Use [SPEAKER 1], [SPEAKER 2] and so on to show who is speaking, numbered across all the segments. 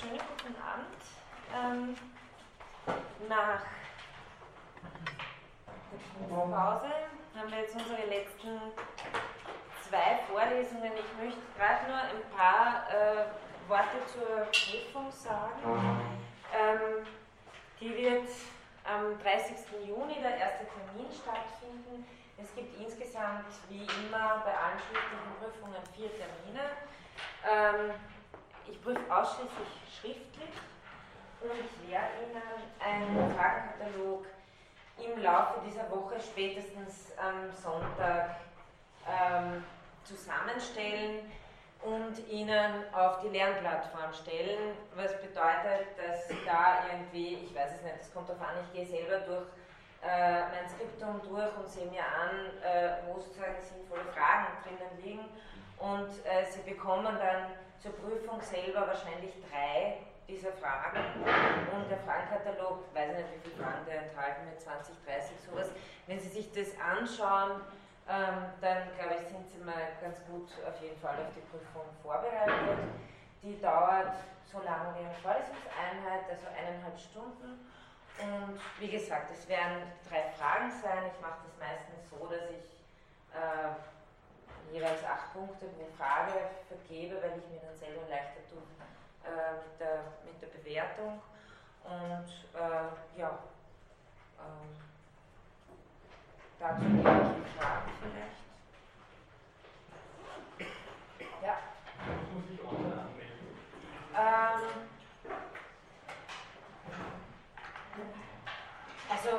[SPEAKER 1] schönen guten Abend. Ähm, nach der Pause haben wir jetzt unsere letzten zwei Vorlesungen. Ich möchte gerade nur ein paar äh, Worte zur Prüfung sagen. Ähm, die wird am 30. Juni, der erste Termin, stattfinden. Es gibt insgesamt, wie immer bei allen schriftlichen Prüfungen, vier Termine. Ähm, ich prüfe ausschließlich schriftlich und ich lehre Ihnen einen Fragenkatalog im Laufe dieser Woche, spätestens am Sonntag, ähm, zusammenstellen und Ihnen auf die Lernplattform stellen, was bedeutet, dass da irgendwie, ich weiß es nicht, es kommt darauf an, ich gehe selber durch äh, mein Skriptum durch und sehe mir an, äh, wo sozusagen sinnvolle Fragen drinnen liegen. Und äh, Sie bekommen dann zur Prüfung selber wahrscheinlich drei dieser Fragen und der Fragenkatalog, weiß nicht, wie viele Fragen der enthalten mit 20, 30, sowas. Wenn Sie sich das anschauen, ähm, dann glaube ich, sind Sie mal ganz gut auf jeden Fall auf die Prüfung vorbereitet. Die dauert so lange wie eine Vorlesungseinheit, also eineinhalb Stunden. Und wie gesagt, es werden drei Fragen sein. Ich mache das meistens so, dass ich äh, jeweils acht Punkte pro Frage vergebe, weil ich mir dann selber leichter tue äh, mit, der, mit der Bewertung. Und äh, ja, ähm, dazu gebe ich Fragen vielleicht. Ja.
[SPEAKER 2] Ich muss mich online anmelden.
[SPEAKER 1] Ähm, also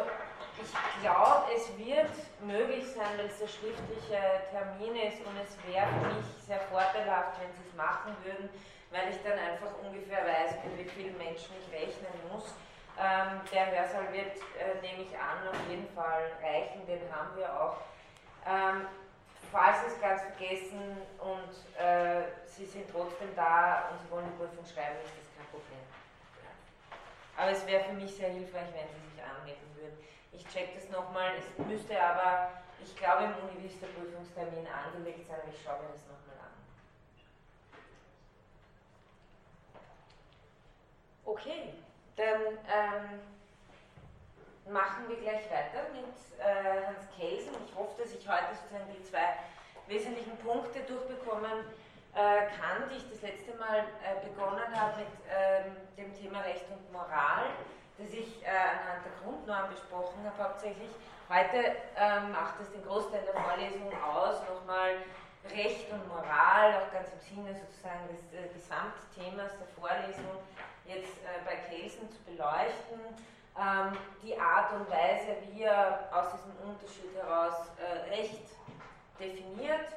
[SPEAKER 1] ich glaube, es wird möglich sein, weil es der schriftliche Termin ist und es wäre für mich sehr vorteilhaft, wenn Sie es machen würden, weil ich dann einfach ungefähr weiß, mit wie vielen Menschen ich rechnen muss. Ähm, der Hörsaal wird, äh, nehme ich an, auf jeden Fall reichen, den haben wir auch. Ähm, falls Sie es ganz vergessen und äh, Sie sind trotzdem da und Sie wollen die Prüfung schreiben, ist das kein Problem. Aber es wäre für mich sehr hilfreich, wenn Sie sich anmelden würden. Ich check das nochmal, es müsste aber, ich glaube, im Univis der Prüfungstermin angelegt sein, aber ich schaue mir das nochmal an. Okay, dann ähm, machen wir gleich weiter mit äh, Hans Kelsen. Ich hoffe, dass ich heute sozusagen die zwei wesentlichen Punkte durchbekommen äh, kann, die ich das letzte Mal äh, begonnen habe mit ähm, dem Thema Recht und Moral das ich äh, anhand der Grundnorm besprochen habe, hauptsächlich. Heute ähm, macht es den Großteil der Vorlesung aus, nochmal Recht und Moral, auch ganz im Sinne sozusagen des äh, Gesamtthemas der Vorlesung, jetzt äh, bei Kelsen zu beleuchten. Ähm, die Art und Weise, wie er aus diesem Unterschied heraus äh, Recht definiert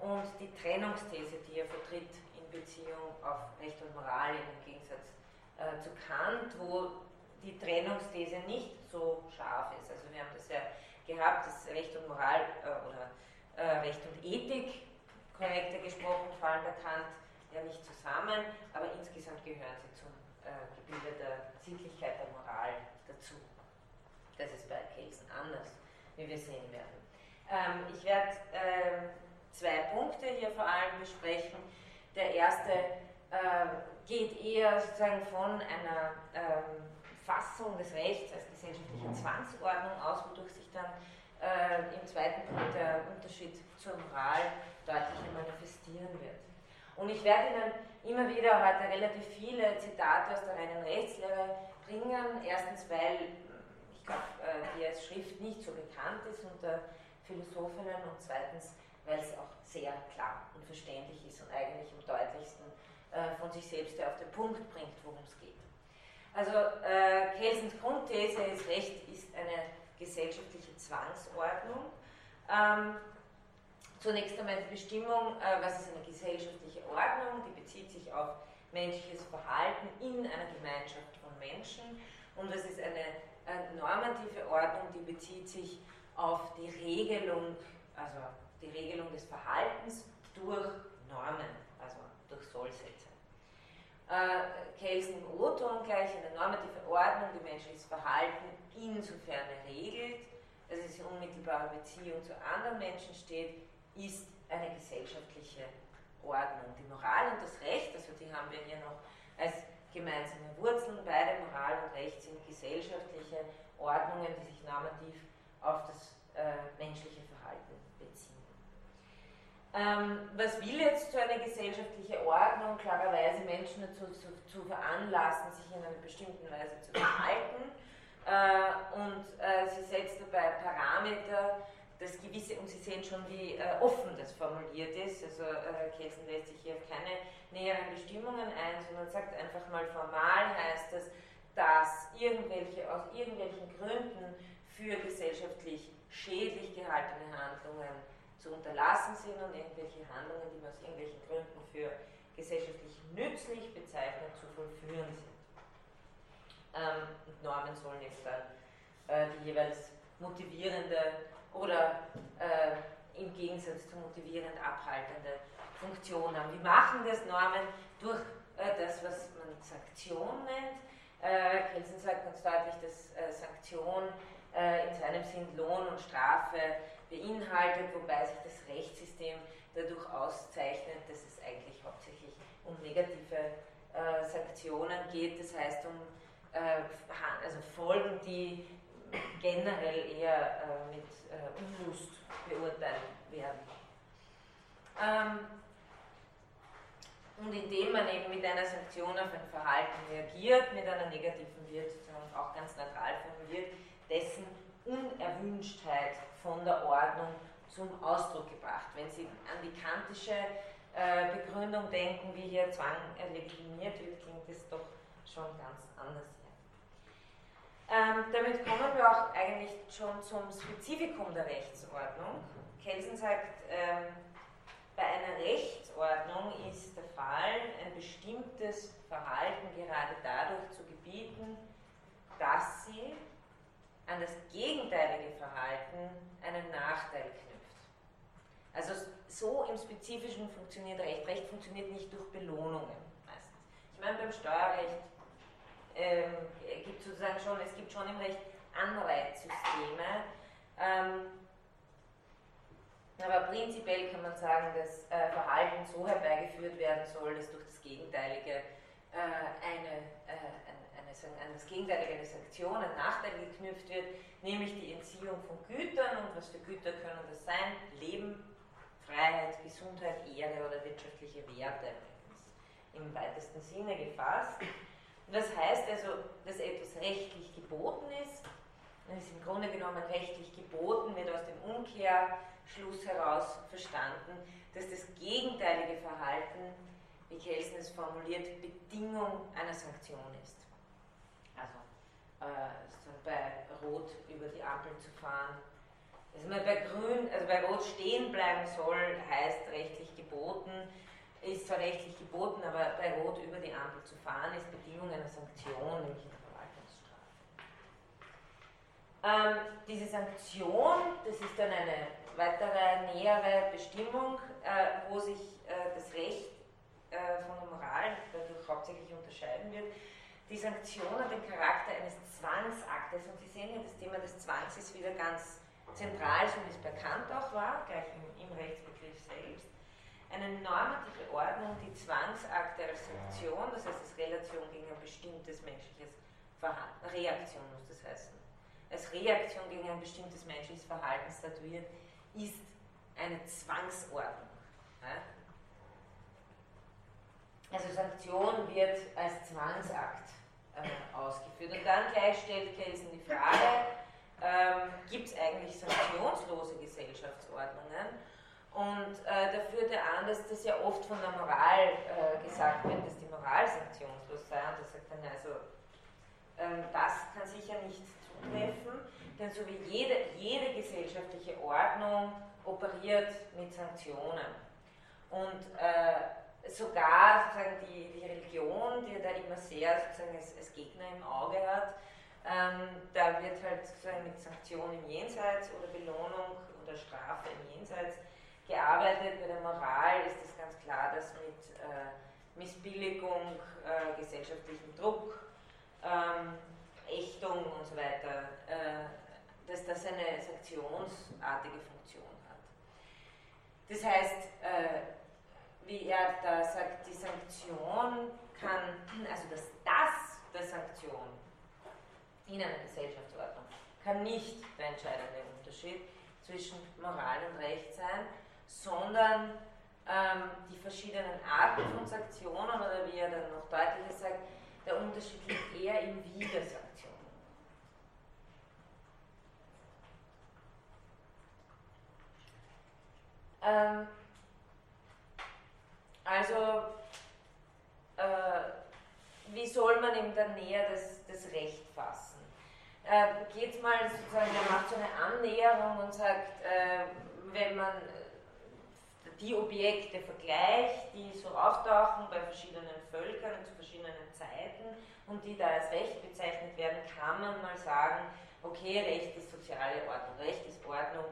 [SPEAKER 1] und die Trennungsthese, die er vertritt in Beziehung auf Recht und Moral im Gegensatz äh, zu Kant, wo die Trennungsthese nicht so scharf ist. Also wir haben das ja gehabt, dass Recht und Moral äh, oder äh, Recht und Ethik, korrekter gesprochen, fallen bei Kant ja nicht zusammen, aber insgesamt gehören sie zum äh, Gebilde der Sittlichkeit der Moral dazu. Das ist bei Kelsen anders, wie wir sehen werden. Ähm, ich werde ähm, zwei Punkte hier vor allem besprechen. Der erste äh, geht eher sozusagen von einer ähm, Fassung des Rechts als gesellschaftliche Zwangsordnung aus, wodurch sich dann äh, im zweiten Punkt der Unterschied zur Moral deutlicher manifestieren wird. Und ich werde Ihnen immer wieder heute relativ viele Zitate aus der reinen Rechtslehre bringen. Erstens, weil ich glaube, äh, die als Schrift nicht so bekannt ist unter Philosophinnen und zweitens, weil es auch sehr klar und verständlich ist und eigentlich am deutlichsten äh, von sich selbst auf den Punkt bringt, worum es geht. Also äh, Kelsens Grundthese ist, Recht ist eine gesellschaftliche Zwangsordnung. Ähm, zunächst einmal die Bestimmung, äh, was ist eine gesellschaftliche Ordnung, die bezieht sich auf menschliches Verhalten in einer Gemeinschaft von Menschen. Und was ist eine, eine normative Ordnung, die bezieht sich auf die Regelung, also die Regelung des Verhaltens durch Normen, also durch Sollsätze äh, Kelsen O-Ton gleich eine normative Ordnung, die menschliches Verhalten insofern regelt, dass es in unmittelbarer Beziehung zu anderen Menschen steht, ist eine gesellschaftliche Ordnung. Die Moral und das Recht, also die haben wir hier noch als gemeinsame Wurzeln. Beide Moral und Recht sind gesellschaftliche Ordnungen, die sich normativ auf das äh, menschliche Verhalten. Ähm, was will jetzt so eine gesellschaftliche Ordnung? Klarerweise Menschen dazu zu, zu veranlassen, sich in einer bestimmten Weise zu verhalten. Äh, und äh, sie setzt dabei Parameter, das gewisse, und Sie sehen schon, wie äh, offen das formuliert ist. Also äh, Kelsen lässt sich hier auf keine näheren Bestimmungen ein, sondern sagt einfach mal formal heißt es, dass irgendwelche, aus irgendwelchen Gründen für gesellschaftlich schädlich gehaltene Handlungen zu unterlassen sind und irgendwelche Handlungen, die man aus irgendwelchen Gründen für gesellschaftlich nützlich bezeichnet, zu vollführen sind. Ähm, und Normen sollen jetzt dann äh, die jeweils motivierende oder äh, im Gegensatz zu motivierend abhaltende Funktion haben. Wie machen das Normen? Durch äh, das, was man Sanktion nennt. Äh, Kelsen sagt ganz deutlich, dass äh, Sanktion äh, in seinem Sinn Lohn und Strafe beinhaltet, wobei sich das Rechtssystem dadurch auszeichnet, dass es eigentlich hauptsächlich um negative äh, Sanktionen geht, das heißt um also Folgen, die generell eher mit äh, Unlust beurteilt werden. Ähm, und indem man eben mit einer Sanktion auf ein Verhalten reagiert, mit einer negativen wird sozusagen auch ganz neutral formuliert, dessen Unerwünschtheit von der Ordnung zum Ausdruck gebracht. Wenn Sie an die kantische äh, Begründung denken, wie hier Zwang legitimiert wird, klingt es doch schon ganz anders. Ähm, damit kommen wir auch eigentlich schon zum Spezifikum der Rechtsordnung. Kelsen sagt, ähm, bei einer Rechtsordnung ist der Fall, ein bestimmtes Verhalten gerade dadurch zu gebieten, dass sie an das gegenteilige Verhalten einen Nachteil knüpft. Also so im Spezifischen funktioniert Recht. Recht funktioniert nicht durch Belohnungen meistens. Ich meine, beim Steuerrecht ähm, gibt sozusagen schon, es gibt schon im Recht Anreizsysteme. Ähm, aber prinzipiell kann man sagen, dass äh, Verhalten so herbeigeführt werden soll, dass durch das Gegenteilige äh, eine, äh, eine, an das Gegenteilige eine Sanktion, ein Nachteil geknüpft wird, nämlich die Entziehung von Gütern. Und was für Güter können das sein? Leben, Freiheit, Gesundheit, Ehre oder wirtschaftliche Werte im weitesten Sinne gefasst. Das heißt also, dass etwas rechtlich geboten ist. Und ist im Grunde genommen rechtlich geboten, wird aus dem Umkehrschluss heraus verstanden, dass das gegenteilige Verhalten, wie Kelsen es formuliert, Bedingung einer Sanktion ist. Äh, bei Rot über die Ampel zu fahren. Also bei Grün, also bei Rot stehen bleiben soll, heißt rechtlich geboten ist zwar rechtlich geboten, aber bei Rot über die Ampel zu fahren ist Bedingung einer Sanktion, nämlich einer Verwaltungsstrafe. Ähm, diese Sanktion, das ist dann eine weitere nähere Bestimmung, äh, wo sich äh, das Recht äh, von der Moral dadurch hauptsächlich unterscheiden wird. Die Sanktion hat den Charakter eines Zwangsaktes und Sie sehen hier, das Thema des Zwangs ist wieder ganz zentral, so wie es bekannt auch war, gleich im, im Rechtsbegriff selbst eine normative Ordnung, die Zwangsakte als Sanktion, das heißt als Relation gegen ein bestimmtes menschliches Verhalten, Reaktion muss das heißen, als Reaktion gegen ein bestimmtes menschliches Verhalten statuiert, ist eine Zwangsordnung. Also Sanktion wird als Zwangsakt äh, ausgeführt. Und dann gleich stellt Kelsen die Frage, ähm, gibt es eigentlich sanktionslose Gesellschaftsordnungen? Und äh, da führt er an, dass das ja oft von der Moral äh, gesagt wird, dass die Moral sanktionslos sei. Und er sagt dann, also ähm, das kann sicher nicht zutreffen, denn so wie jede, jede gesellschaftliche Ordnung operiert mit Sanktionen. Und äh, sogar sozusagen die, die Religion, die da immer sehr sozusagen als, als Gegner im Auge hat, ähm, da wird halt sozusagen mit Sanktionen im Jenseits oder Belohnung oder Strafe im Jenseits gearbeitet. Bei der Moral ist es ganz klar, dass mit äh, Missbilligung, äh, gesellschaftlichem Druck, ähm, Ächtung und so weiter, äh, dass das eine sanktionsartige Funktion hat. Das heißt, äh, wie er da sagt, die Sanktion kann, also das der Sanktion in einer Gesellschaftsordnung kann nicht der entscheidende Unterschied zwischen Moral und Recht sein, sondern ähm, die verschiedenen Arten von Sanktionen oder wie er dann noch deutlicher sagt, der Unterschied liegt eher im Wie der Sanktionen. Ähm, also, äh, wie soll man in der Nähe das, das Recht fassen? Äh, Geht mal sozusagen, er macht so eine Annäherung und sagt, äh, wenn man die Objekte vergleicht, die so auftauchen bei verschiedenen Völkern zu verschiedenen Zeiten und die da als Recht bezeichnet werden, kann man mal sagen, okay, Recht ist soziale Ordnung, Recht ist Ordnung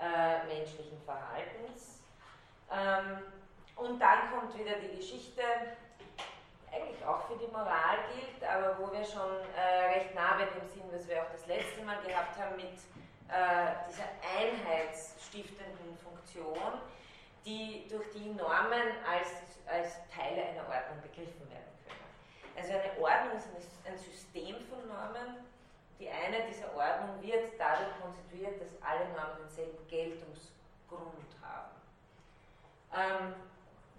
[SPEAKER 1] äh, menschlichen Verhaltens. Ähm, und dann kommt wieder die Geschichte, eigentlich auch für die Moral gilt, aber wo wir schon äh, recht nah bei dem sind, was wir auch das letzte Mal gehabt haben mit äh, dieser einheitsstiftenden Funktion, die durch die Normen als, als Teile einer Ordnung begriffen werden können. Also eine Ordnung ist ein System von Normen. Die eine dieser Ordnung wird dadurch konstituiert, dass alle Normen denselben Geltungsgrund haben. Ähm,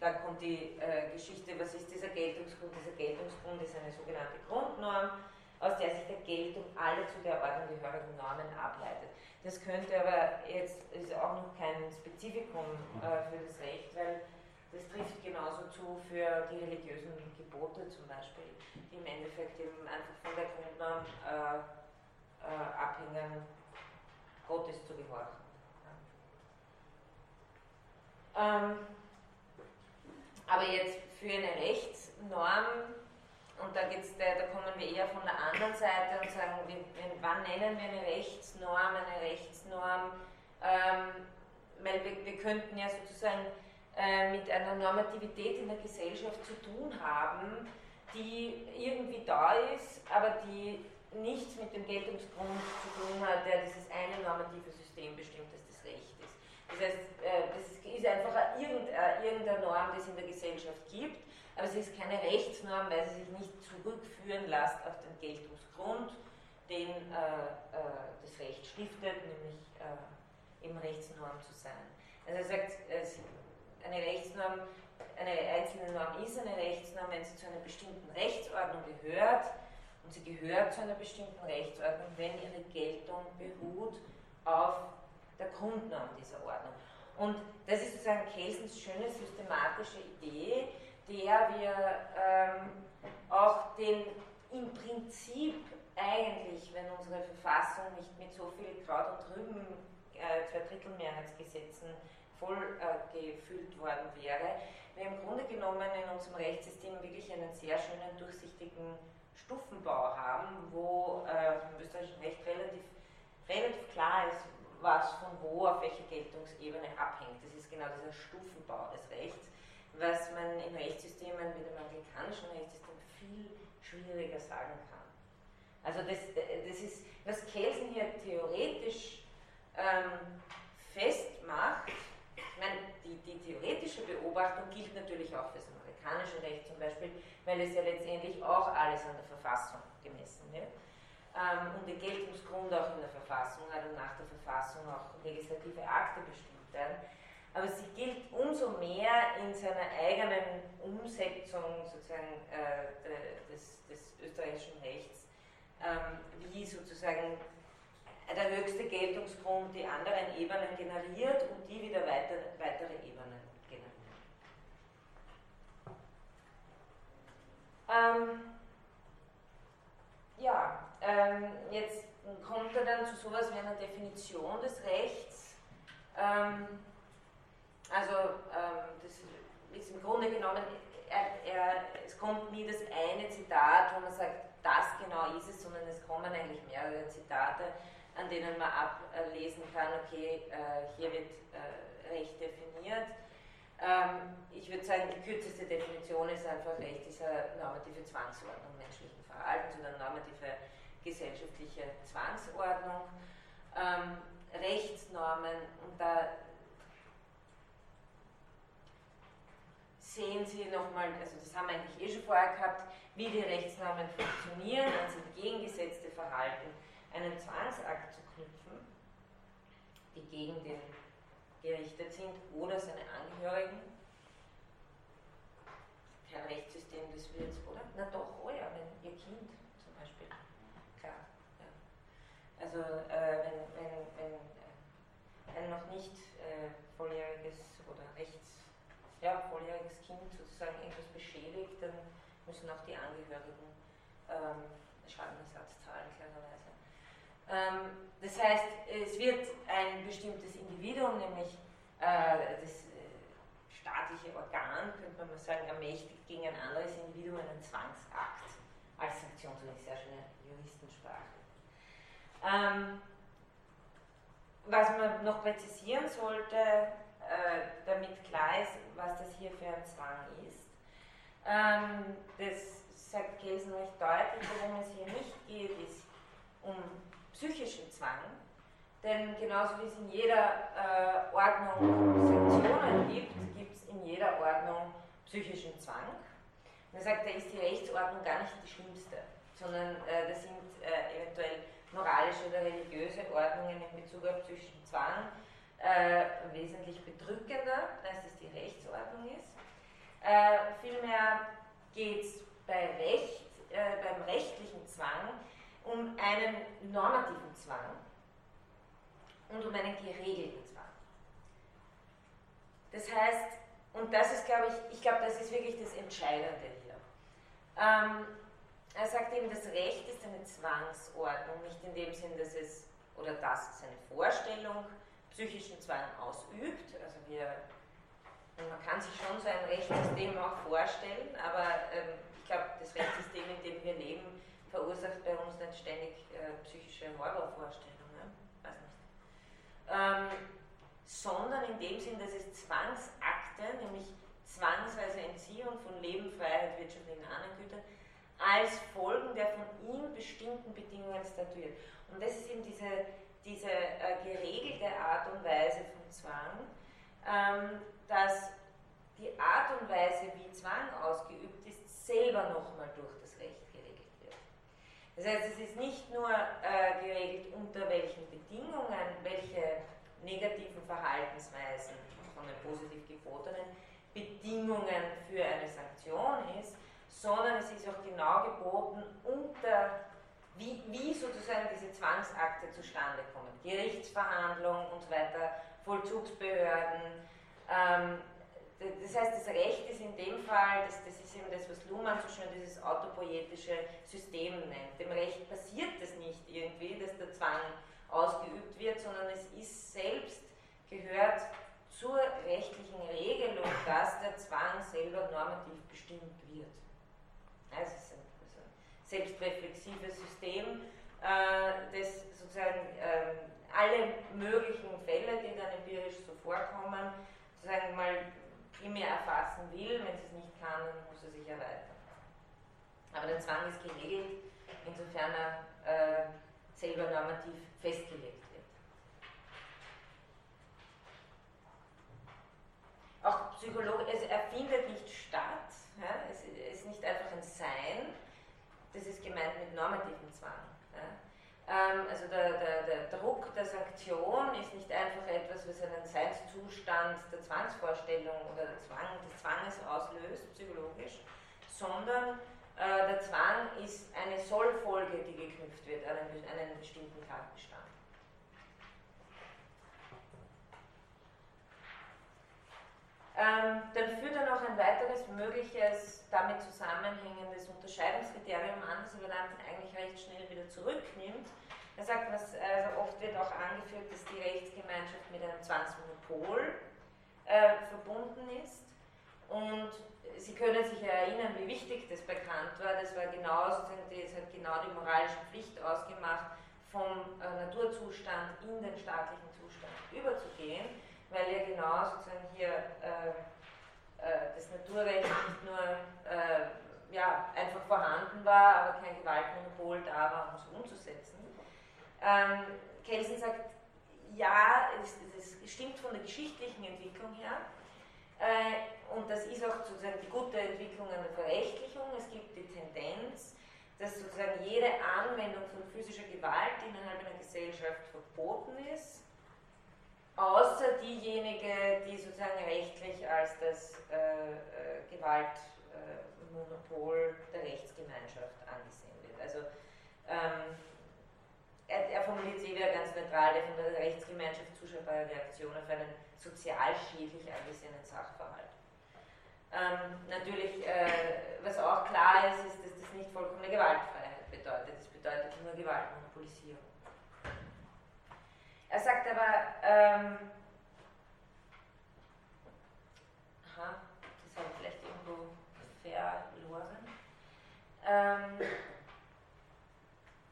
[SPEAKER 1] dann kommt die äh, Geschichte, was ist dieser Geltungsgrund? Dieser Geltungsgrund ist eine sogenannte Grundnorm, aus der sich der Geltung alle zu der Ordnung gehörigen Normen ableitet. Das könnte aber jetzt, ist auch noch kein Spezifikum äh, für das Recht, weil das trifft genauso zu für die religiösen Gebote zum Beispiel, die im Endeffekt eben einfach von der Grundnorm äh, äh, abhängen, Gottes zu gehorchen. Ja. Ähm, aber jetzt für eine Rechtsnorm und da, geht's, da, da kommen wir eher von der anderen Seite und sagen, wie, wann nennen wir eine Rechtsnorm, eine Rechtsnorm? Ähm, weil wir, wir, könnten ja sozusagen äh, mit einer Normativität in der Gesellschaft zu tun haben, die irgendwie da ist, aber die nichts mit dem Geltungsgrund zu tun hat, der dieses eine normative System bestimmt, das. Das heißt, äh, das ist einfach irgendeine, irgendeine Norm, die es in der Gesellschaft gibt aber sie ist keine Rechtsnorm, weil sie sich nicht zurückführen lässt auf den Geltungsgrund, den äh, äh, das Recht stiftet, nämlich äh, eben Rechtsnorm zu sein. Also er sagt, eine Rechtsnorm, eine einzelne Norm ist eine Rechtsnorm, wenn sie zu einer bestimmten Rechtsordnung gehört und sie gehört zu einer bestimmten Rechtsordnung, wenn ihre Geltung beruht auf der Grundnorm dieser Ordnung. Und das ist sozusagen Kelsens schöne systematische Idee, der wir ähm, auch den im Prinzip eigentlich, wenn unsere Verfassung nicht mit so viel Kraut und Rüben, äh, Zweidrittelmehrheitsgesetzen voll äh, gefüllt worden wäre, wir im Grunde genommen in unserem Rechtssystem wirklich einen sehr schönen, durchsichtigen Stufenbau haben, wo äh, im österreichischen Recht relativ, relativ klar ist, was von wo auf welche Geltungsebene abhängt. Das ist genau dieser Stufenbau des Rechts was man in Rechtssystemen wie dem amerikanischen Rechtssystem viel schwieriger sagen kann. Also das, das ist, was Kelsen hier theoretisch ähm, festmacht, ich meine, die, die theoretische Beobachtung gilt natürlich auch für das amerikanische Recht zum Beispiel, weil es ja letztendlich auch alles an der Verfassung gemessen wird ähm, und der Geltungsgrund auch in der Verfassung hat und nach der Verfassung auch legislative Akte bestimmt werden aber sie gilt umso mehr in seiner eigenen Umsetzung sozusagen äh, des, des, österreichischen Rechts, ähm, wie sozusagen der höchste Geltungsgrund die anderen Ebenen generiert und die wieder weiter, weitere Ebenen generieren. Ähm, ja, ähm, jetzt kommt er dann zu sowas wie einer Definition des Rechts. Ähm, also ähm, das ist im Grunde genommen, er, er, es kommt nie das eine Zitat, wo man sagt, das genau ist es, sondern es kommen eigentlich mehrere Zitate, an denen man ablesen kann, okay, äh, hier wird äh, Recht definiert. Ähm, ich würde sagen, die kürzeste Definition ist einfach Recht dieser normative Zwangsordnung menschlichen Verhaltens oder normative gesellschaftliche Zwangsordnung. Ähm, Rechtsnormen, und da sehen Sie nochmal, also das haben wir eigentlich eh schon vorher gehabt, wie die Rechtsnormen funktionieren, ans entgegengesetzte Verhalten einen Zwangsakt zu knüpfen, die gegen den gerichtet sind oder seine Angehörigen. Kein Rechtssystem, das wir jetzt, oder? Na doch, oh ja, wenn Ihr Kind zum Beispiel. Klar. Ja. Also äh, wenn, wenn, wenn äh, ein noch nicht äh, volljähriges oder rechts, ja, volljähriges Kind sozusagen irgendwas beschädigt, dann müssen auch die Angehörigen ähm, Schadenersatz zahlen, klarerweise. Ähm, das heißt, es wird ein bestimmtes Individuum, nämlich äh, das äh, staatliche Organ, könnte man mal sagen, ermächtigt gegen ein anderes Individuum einen Zwangsakt als Sanktion, so eine sehr schöne Juristensprache. Ähm, was man noch präzisieren sollte, äh, damit klar ist, was das hier für ein Zwang ist, ähm, das sagt Kelsen recht deutlich, worum es hier nicht geht, ist um psychischen Zwang, denn genauso wie es in jeder äh, Ordnung Sanktionen gibt, gibt es in jeder Ordnung psychischen Zwang. Und er sagt, da ist die Rechtsordnung gar nicht die schlimmste, sondern äh, das sind äh, eventuell moralische oder religiöse Ordnungen in Bezug auf psychischen Zwang äh, wesentlich bedrückender, als das die Rechtsordnung ist. Äh, vielmehr geht es bei Recht, äh, beim rechtlichen Zwang um einen normativen Zwang und um einen geregelten Zwang. Das heißt, und das ist, glaube ich, ich glaube, das ist wirklich das Entscheidende hier. Ähm, er sagt eben, das Recht ist eine Zwangsordnung, nicht in dem Sinn, dass es, oder dass es eine Vorstellung psychischen Zwang ausübt. Also wir, man kann sich schon so ein Rechtssystem auch vorstellen, aber ähm, ich glaube, das Rechtssystem, in dem wir leben, verursacht bei uns nicht ständig äh, psychische Horrorvorstellungen, weiß nicht. Ähm, sondern in dem Sinn, dass es Zwangsakte, nämlich zwangsweise Entziehung von Leben, Freiheit, wirtschaftlichen Anergütern, als Folgen der von ihm bestimmten Bedingungen statuiert. Und das ist eben diese, diese äh, geregelte Art und Weise von Zwang, ähm, dass die Art und Weise, wie Zwang ausgeübt ist, selber nochmal durch das Recht geregelt wird. Das heißt, es ist nicht nur äh, geregelt, unter welchen Bedingungen, welche negativen Verhaltensweisen von den positiv gebotenen Bedingungen für eine Sanktion ist, sondern es ist auch genau geboten, unter wie, wie sozusagen diese Zwangsakte zustande kommen. Gerichtsverhandlungen und so weiter, Vollzugsbehörden. Ähm, das heißt, das Recht ist in dem Fall, das, das ist eben das, was Luhmann so schön dieses autopoietische System nennt. Dem Recht passiert das nicht irgendwie, dass der Zwang ausgeübt wird, sondern es ist selbst, gehört zur rechtlichen Regelung, dass der Zwang selber normativ bestimmt wird. Also es ist ein, also ein selbstreflexives System, äh, das sozusagen äh, alle möglichen Fälle, die dann empirisch so vorkommen, sozusagen mal primär erfassen will. Wenn es es nicht kann, dann muss er sich erweitern. Aber der Zwang ist geregelt, insofern er äh, selber normativ festgelegt wird. Auch Psychologe, also er findet nicht statt, ja, es ist nicht einfach ein Sein, das ist gemeint mit normativem Zwang. Ja. Ähm, also der, der, der, Druck der Sanktion ist nicht einfach etwas, was einen Seinszustand der Zwangsvorstellung oder der Zwang, des Zwanges auslöst, psychologisch, sondern äh, der Zwang ist eine Sollfolge, die geknüpft wird an einen, einen bestimmten Tatbestand. Ähm, dann führt er noch ein weiteres mögliches, damit zusammenhängendes Unterscheidungskriterium an, das er dann eigentlich recht schnell wieder zurücknimmt. Er sagt, was, also oft wird auch angeführt, dass die Rechtsgemeinschaft mit einem Zwangsmonopol äh, verbunden ist. Und Sie können sich erinnern, wie wichtig das bekannt war. Das war genau, das hat genau die moralische Pflicht ausgemacht, vom äh, Naturzustand in den staatlichen Zustand überzugehen weil ja genau sozusagen hier äh, äh, das Naturrecht nicht nur äh, ja, einfach vorhanden war, aber kein Gewaltmonopol da war, um es umzusetzen. Ähm, Kelsen sagt, ja, es, stimmt von der geschichtlichen Entwicklung her, Äh, und das ist auch sozusagen die gute Entwicklung der Verrechtlichung. Es gibt die Tendenz, dass sozusagen jede Anwendung von physischer Gewalt innerhalb einer Gesellschaft verboten ist, außer diejenige, die sozusagen rechtlich als das äh, äh, Gewaltmonopol der Rechtsgemeinschaft angesehen wird. Also ähm, er, er formuliert sie wieder ganz neutral, der von der Rechtsgemeinschaft zuschauerbare Reaktion auf einen sozial schädlich angesehenen Sachverhalt. Ähm, natürlich, äh, was auch klar ist, ist, dass das nicht vollkommene Gewaltfreiheit bedeutet. Das bedeutet nur Gewaltmonopolisierung. Er sagt aber, ähm, aha, das habe ich vielleicht irgendwo verloren. Ähm,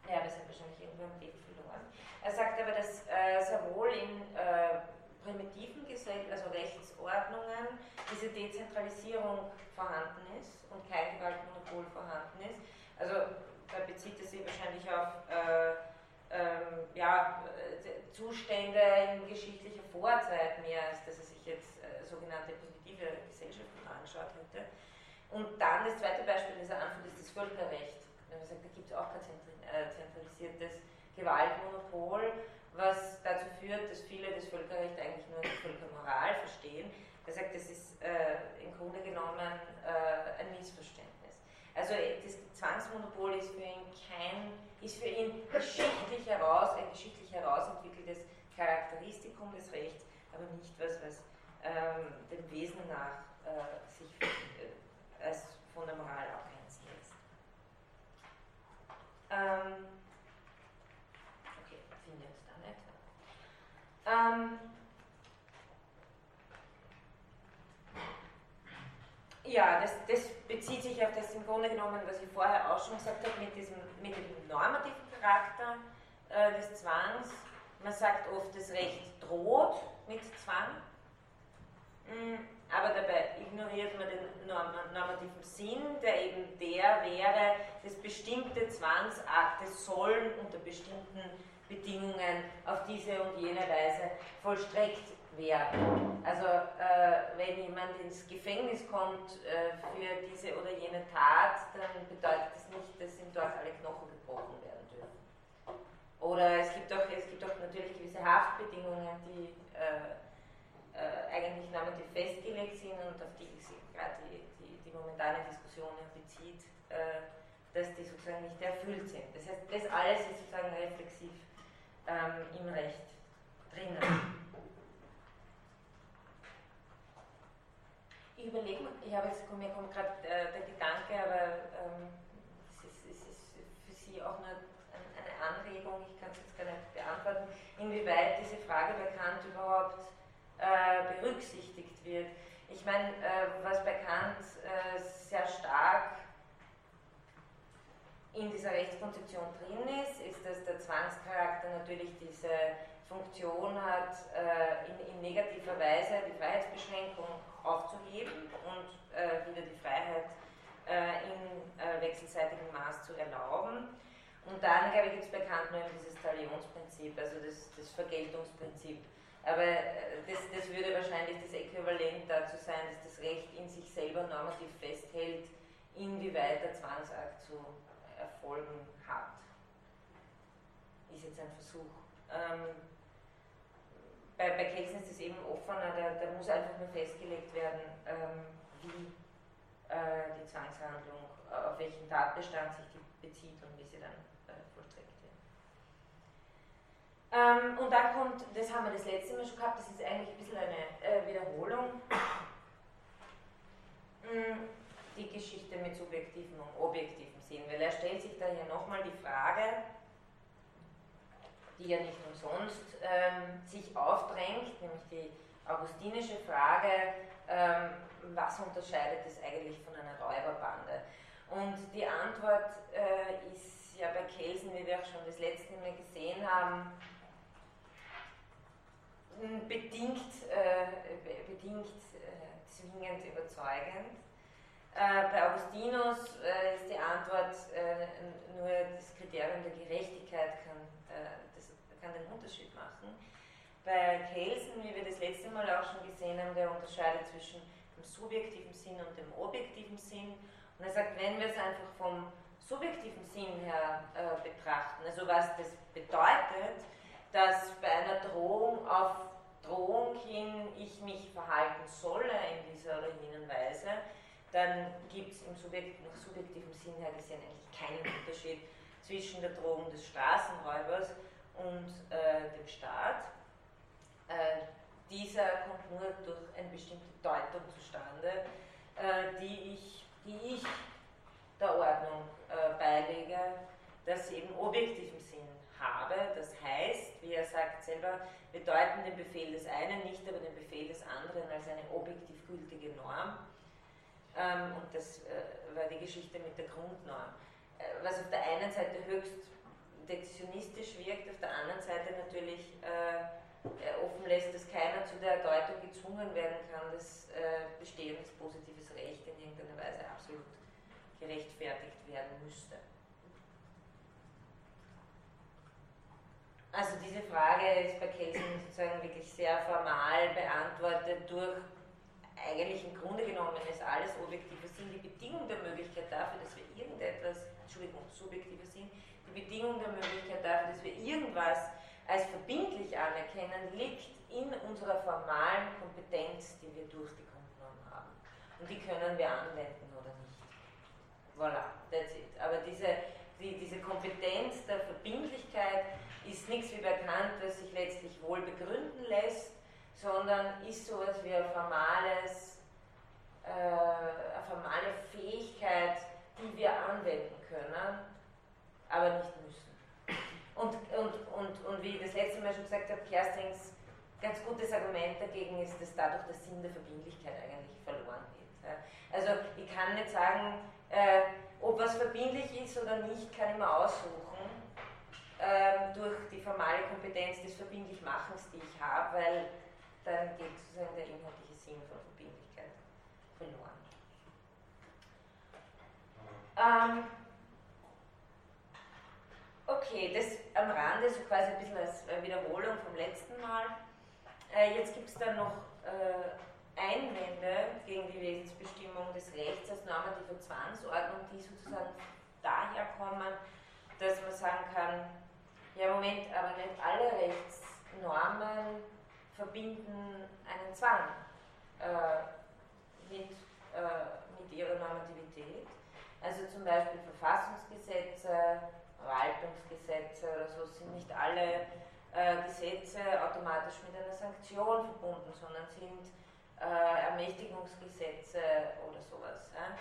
[SPEAKER 1] ja, das hat wahrscheinlich irgendwo Leben verloren. Er sagt aber, dass äh, sehr wohl in äh, primitiven Gesellschaften, also Rechtsordnungen, diese Dezentralisierung vorhanden ist und kein Gewaltmonopol vorhanden ist. Also da bezieht es sich wahrscheinlich auf äh, ähm, ja, Zustände in geschichtlicher Vorzeit mehr, als dass er sich jetzt äh, sogenannte positive Gesellschaften angeschaut hätte. Und dann das zweite Beispiel, das er anführt, ist das Völkerrecht. Wenn man sagt, da gibt es auch kein äh, zentralisiertes Gewaltmonopol, was dazu führt, dass viele das Völkerrecht eigentlich nur als Völkermoral verstehen. Er sagt, das ist äh, im Grunde genommen äh, ein Missverständnis. Also das Zwangsmonopol ist für ihn kein, ist für ihn geschichtlich heraus, ein geschichtlich herausentwickeltes Charakteristikum des Rechts, aber nicht was, was ähm, dem Wesen nach äh, sich äh, als von der Moral abgrenzen lässt. Ähm, Ähm, ja, das, das, bezieht sich auf das im Grunde genommen, was ich vorher auch schon gesagt habe, mit, diesem, mit dem normativen Charakter äh, des Zwangs. Man sagt oft, das Recht droht mit Zwang, mm, aber dabei ignoriert man den normativen Sinn, der eben der wäre, dass bestimmte Zwangsakte sollen unter bestimmten Bedingungen auf diese und jene Weise vollstreckt werden. Also äh, wenn jemand ins Gefängnis kommt äh, für diese oder jene Tat, dann bedeutet das nicht, dass ihm dort alle Knochen gebrochen werden dürfen. Oder es gibt auch, es gibt auch natürlich gewisse Haftbedingungen, die äh, äh eigentlich normativ festgelegt sind und auf die sich gerade die, die, die, momentane Diskussion bezieht, äh, dass die sozusagen nicht erfüllt sind. Das heißt, das alles ist sozusagen reflexiv ähm, im Recht drinnen. Ich überlege, ich habe jetzt, mir kommt gerade äh, der Gedanke, aber ähm, es, ist, ist, für Sie auch nur eine Anregung, ich kann es jetzt gar nicht beantworten, inwieweit diese Frage bei Kant überhaupt äh, berücksichtigt wird. Ich meine, äh, was bei Kant äh, sehr stark in dieser Rechtskonzeption drin ist, ist, dass der Zwangscharakter natürlich diese Funktion hat, äh, in, in, negativer Weise die Freiheitsbeschränkung aufzuheben und äh, wieder die Freiheit äh, in äh, wechselseitigem Maß zu erlauben. Und dann, glaube ich, gibt es bekannt nur dieses Talionsprinzip, also das, das Vergeltungsprinzip. Aber äh, das, das würde wahrscheinlich das Äquivalent dazu sein, dass das Recht in sich selber normativ festhält, inwieweit der Zwangsakt zu Erfolgen hat. Ist jetzt ein Versuch. Ähm, bei, bei Kelsen ist es eben offener, da, da, muss einfach nur festgelegt werden, ähm, wie äh, die Zwangshandlung, äh, auf welchen Tatbestand sich die bezieht und wie sie dann äh, vollstreckt wird. Ähm, und dann kommt, das haben wir das letzte Mal schon gehabt, das ist eigentlich ein bisschen eine äh, Wiederholung. Mm, die Geschichte mit subjektiven und objektiven Sinn, weil er stellt sich da hier nochmal die Frage, die ja nicht umsonst ähm, sich aufdrängt, nämlich die augustinische Frage, ähm, was unterscheidet es eigentlich von einer Räuberbande? Und die Antwort äh, ist ja bei Kelsen, wie wir auch schon das letzte Mal gesehen haben, bedingt, äh, bedingt äh, zwingend überzeugend. Äh, bei Augustinus äh, ist die Antwort äh, nur das Kriterium der Gerechtigkeit kann, äh, das kann den Unterschied machen. Bei Kelsen, wie wir das letzte Mal auch schon gesehen haben, der unterscheidet zwischen dem subjektiven Sinn und dem objektiven Sinn. Und er sagt, wenn wir es einfach vom subjektiven Sinn her äh, betrachten, also was das bedeutet, dass bei einer Drohung auf Drohung hin ich mich verhalten solle in dieser oder jenen Weise, dann gibt es im Subjekt, nach subjektivem Sinn her gesehen eigentlich keinen Unterschied zwischen der Drohung des Straßenräubers und äh, dem Staat. Äh, dieser kommt nur durch eine bestimmte Deutung zustande, äh, die, ich, die ich der Ordnung äh, beilege, dass sie eben objektiven Sinn habe. Das heißt, wie er sagt selber, wir deuten den Befehl des einen nicht, aber den Befehl des anderen als eine objektiv gültige Norm. Ähm, und das äh, war die Geschichte mit der Grundnorm. Äh, was auf der einen Seite höchst dektionistisch wirkt, auf der anderen Seite natürlich äh, offen lässt, dass keiner zu der Deutung gezwungen werden kann, dass bestehendes positives Recht in irgendeiner Weise absolut gerechtfertigt werden müsste. Also diese Frage ist bei Kelsen sozusagen wirklich sehr formal beantwortet durch eigentlich im Grunde genommen ist alles objektive Sinn die Bedingung der Möglichkeit dafür, dass wir irgendetwas, Entschuldigung, subjektive Sinn, die Bedingung der Möglichkeit dafür, dass wir irgendwas als verbindlich anerkennen, liegt in unserer formalen Kompetenz, die wir durch die Grundnorm haben. Und die können wir anwenden oder nicht. Voilà, that's it. Aber diese, die, diese Kompetenz der Verbindlichkeit ist nichts wie bekannt, das sich letztlich wohl begründen lässt, sondern ist so etwas wie ein formales, äh, eine formale Fähigkeit, die wir anwenden können, aber nicht müssen. Und, und, und, und wie ich das letzte Mal schon gesagt habe, Kerstings ganz gutes Argument dagegen ist, dass dadurch der Sinn der Verbindlichkeit eigentlich verloren geht. Also ich kann nicht sagen, äh, ob was verbindlich ist oder nicht, kann ich mir aussuchen ähm, durch die formale Kompetenz des Verbindlichmachens, die ich habe, weil dann geht sozusagen der inhaltliche Sinn von Verbindlichkeit verloren. Ähm, okay, das am Rande, so quasi ein bisschen als Wiederholung vom letzten Mal. Äh, jetzt gibt es dann noch äh, Einwände gegen die Wesensbestimmung des Rechts als normative Zwangsordnung, die sozusagen daher kommen, dass man sagen kann, ja, Moment, aber nicht alle Rechtsnormen verbinden einen Zwang äh, mit, äh, mit ihrer Normativität. Also zum Beispiel Verfassungsgesetze, Verwaltungsgesetze oder so sind nicht alle äh, Gesetze automatisch mit einer Sanktion verbunden, sondern sind äh, Ermächtigungsgesetze oder sowas. Ja.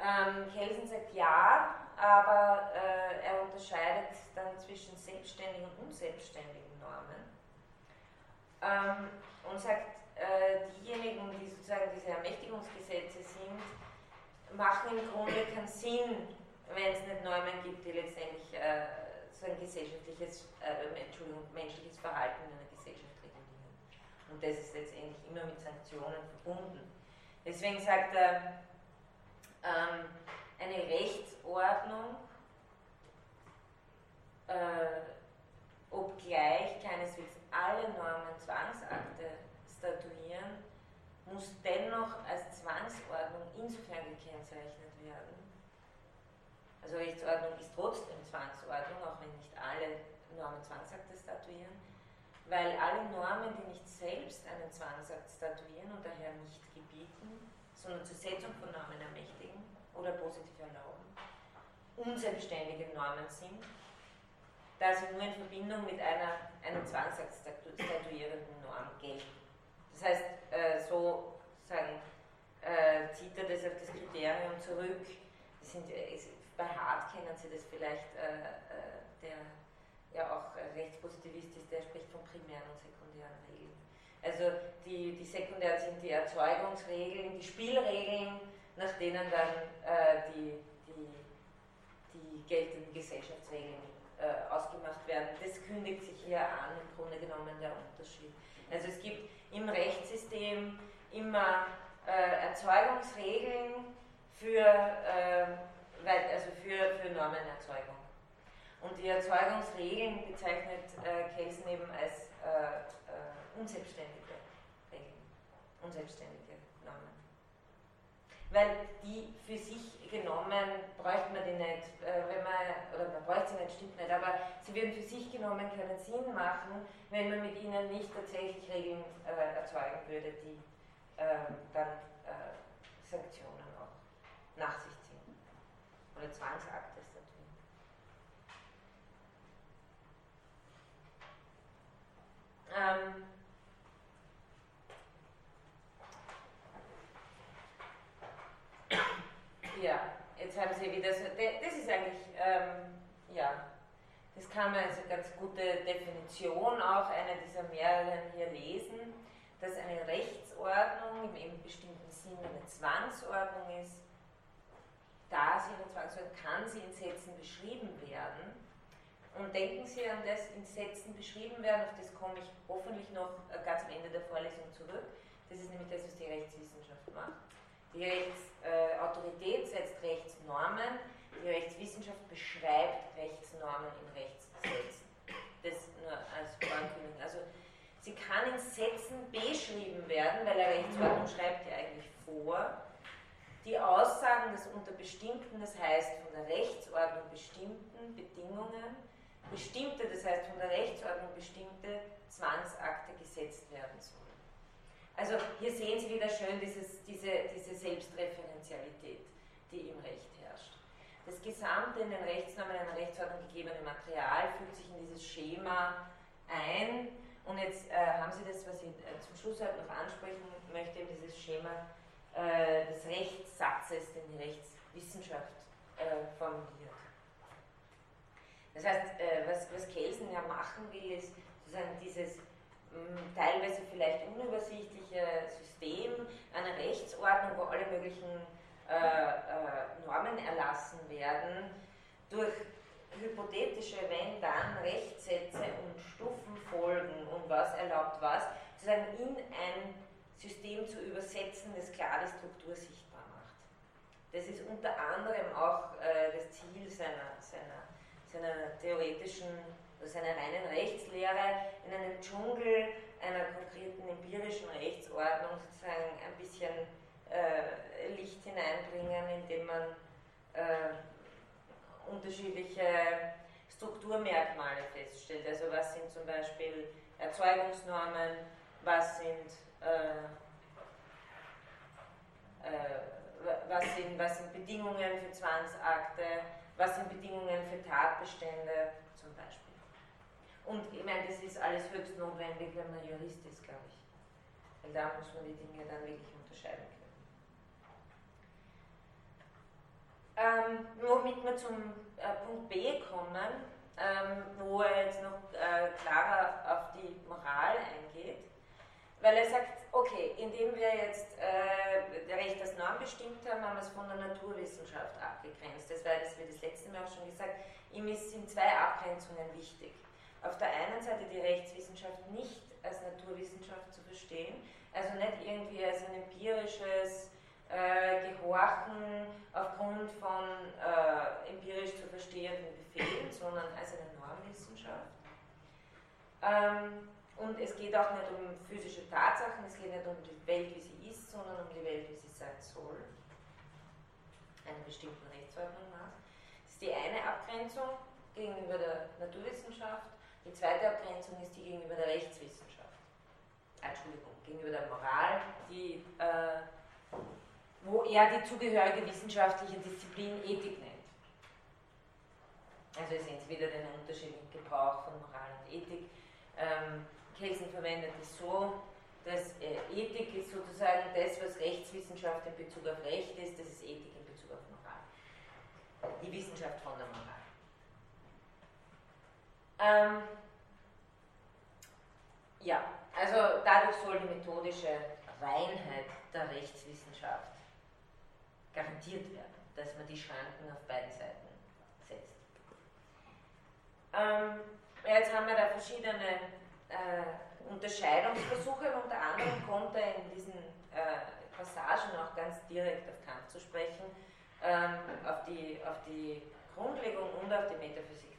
[SPEAKER 1] Ähm, Kelsen sagt ja, aber äh, er unterscheidet dann zwischen selbstständigen und unselbstständigen Normen ähm, und sagt, äh, diejenigen, die sozusagen diese Ermächtigungsgesetze sind, machen im Grunde keinen Sinn, wenn es nicht Normen gibt, die letztendlich äh, so ein gesellschaftliches, äh, Entschuldigung, menschliches Verhalten in einer Gesellschaft regulieren. Und das ist letztendlich immer mit Sanktionen verbunden. Deswegen sagt er, ähm, eine Rechtsordnung, äh, obgleich keineswegs alle Normen Zwangsakte statuieren, muss dennoch als Zwangsordnung insofern gekennzeichnet werden. Also Rechtsordnung ist trotzdem Zwangsordnung, auch wenn nicht alle Normen Zwangsakte statuieren, weil alle Normen, die nicht selbst einen Zwangsakt statuieren und daher nicht gebieten, sondern zur Setzung von Normen ermächtigen oder positiv erlauben, unselbstständige Normen sind, da sie nur in Verbindung mit einer, einem Zwangsakt statuierenden Norm gelten. Das heißt, äh, so sagen, äh, zieht er das auf das Kriterium zurück. Das sind, bei Hart kennen Sie das vielleicht, äh, äh der ja auch rechtspositivist ist, der spricht von primären und sekundären Regeln. Also die, die sekundär sind die Erzeugungsregeln, die Spielregeln, nach denen dann äh, die, die, die geltenden Gesellschaftsregeln äh, ausgemacht werden. Das kündigt sich hier an, im Grunde genommen der Unterschied. Also es gibt im Rechtssystem immer äh, Erzeugungsregeln für, äh, also für, für Normenerzeugung. Und die Erzeugungsregeln bezeichnet äh, Kelsen eben als äh, äh, unselbstständige Regeln, unselbstständige Normen. Weil die für sich genommen bräuchte man die nicht, äh, wenn man, oder man bräuchte sie nicht, stimmt nicht, aber sie würden für sich genommen keinen Sinn machen, wenn man mit ihnen nicht tatsächlich Regeln äh, erzeugen würde, die äh, dann äh, Sanktionen auch nach sich ziehen. Oder Zwangsakte statuieren. Ähm, ja, jetzt haben Sie wieder so, das ist eigentlich, ähm, ja, das kann man als eine ganz gute Definition auch eine dieser mehreren hier lesen, dass eine Rechtsordnung im bestimmten Sinne eine Zwangsordnung ist. Da sie eine Zwangsordnung kann sie in Sätzen beschrieben werden. Und denken Sie an das in Sätzen beschrieben werden, auf das komme ich hoffentlich noch ganz am Ende der Vorlesung zurück. Das ist nämlich das, was die Rechtswissenschaft macht. Die Rechtsautorität äh, setzt Rechtsnormen, die Rechtswissenschaft beschreibt Rechtsnormen in Rechtssätzen. Das nur als Vorankündigung. Also sie kann in Sätzen beschrieben werden, weil eine Rechtsordnung schreibt ja eigentlich vor. Die Aussagen, dass unter bestimmten, das heißt von der Rechtsordnung bestimmten Bedingungen, bestimmte, das heißt von der Rechtsordnung bestimmte Zwangsakte gesetzt werden sollen. Also hier sehen Sie wieder schön dieses, diese, diese Selbstreferenzialität, die im Recht herrscht. Das gesamte in den Rechtsnormen einer Rechtsordnung gegebene Material fügt sich in dieses Schema ein. Und jetzt äh, haben Sie das, was ich äh, zum Schluss halt noch ansprechen möchte, dieses Schema äh, des Rechtssatzes, den die Rechtswissenschaft äh, formuliert. Das heißt, äh, was, was Kelsen ja machen will, ist sozusagen dieses teilweise vielleicht unübersichtliche System einer Rechtsordnung, wo alle möglichen äh, äh, Normen erlassen werden, durch hypothetische Wenn-Dann-Rechtssätze und Stufenfolgen und was erlaubt was, sozusagen in ein System zu übersetzen, das klar die Struktur sichtbar macht. Das ist unter anderem auch äh, das Ziel seiner, seiner, seiner theoretischen also seiner reinen Rechtslehre in einen Dschungel einer konkreten empirischen Rechtsordnung sozusagen ein bisschen äh, Licht hineinbringen, indem man äh, unterschiedliche Strukturmerkmale feststellt. Also was sind zum Beispiel Erzeugungsnormen, was sind, äh, äh was sind, was sind Bedingungen für Zwangsakte, was sind Bedingungen für Tatbestände zum Beispiel. Und ich meine, das ist alles höchst notwendig, wenn man Jurist ist, glaube ich. Weil da muss man die Dinge dann wirklich unterscheiden können. Ähm, womit wir zum äh, Punkt B kommen, ähm, wo er jetzt noch äh, klarer auf die Moral eingeht, weil er sagt, okay, indem wir jetzt äh, Recht als Norm bestimmt haben, haben wir es von der Naturwissenschaft abgegrenzt. Das war das, wie das letzte Mal auch schon gesagt, ihm sind zwei Abgrenzungen wichtig auf der einen Seite die Rechtswissenschaft nicht als Naturwissenschaft zu verstehen, also nicht irgendwie als ein empirisches äh, Gehorchen aufgrund von äh, empirisch zu verstehenden Befehlen, sondern als eine Normwissenschaft. Ähm, und es geht auch nicht um physische Tatsachen, es geht nicht um die Welt, wie sie ist, sondern um die Welt, wie sie sein soll. Einer bestimmten Rechtsordnung nach. Das ist die eine Abgrenzung gegenüber der Naturwissenschaft. Die zweite Abgrenzung ist die gegenüber der Rechtswissenschaft. Entschuldigung, gegenüber der Moral, die, äh, wo er die zugehörige wissenschaftliche Disziplin Ethik nennt. Also sehen Sie wieder den unterschiedlichen Gebrauch von Moral und Ethik. Ähm, Kelsen verwendet es so, dass äh, Ethik ist sozusagen das, was Rechtswissenschaft in Bezug auf Recht ist, das ist Ethik in Bezug auf Moral. Die Wissenschaft von der Moral. Ähm, ja, also dadurch soll die methodische Reinheit der Rechtswissenschaft garantiert werden, dass man die Schranken auf beiden Seiten setzt. Ähm, jetzt haben wir da verschiedene äh, Unterscheidungsversuche unter anderem kommt er in diesen äh, Passagen auch ganz direkt auf Kant zu sprechen, ähm, auf, die, auf die Grundlegung und auf die Metaphysik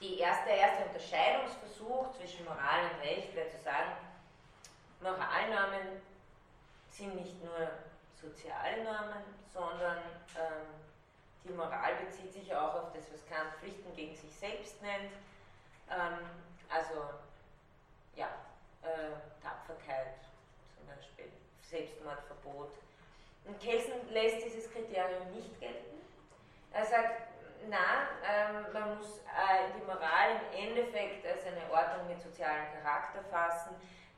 [SPEAKER 1] die erste, der erste Unterscheidungsversuch zwischen Moral und Recht wäre zu sagen, Moralnormen sind nicht nur soziale Normen, sondern ähm, die Moral bezieht sich auch auf das, was Kant Pflichten gegen sich selbst nennt. Ähm, also, ja, äh, Tapferkeit zum Beispiel, Selbstmordverbot. Und Kelsen lässt dieses Kriterium nicht gelten. Er sagt, na, ähm, man muss äh, die Moral im Endeffekt als eine Ordnung mit sozialem Charakter fassen,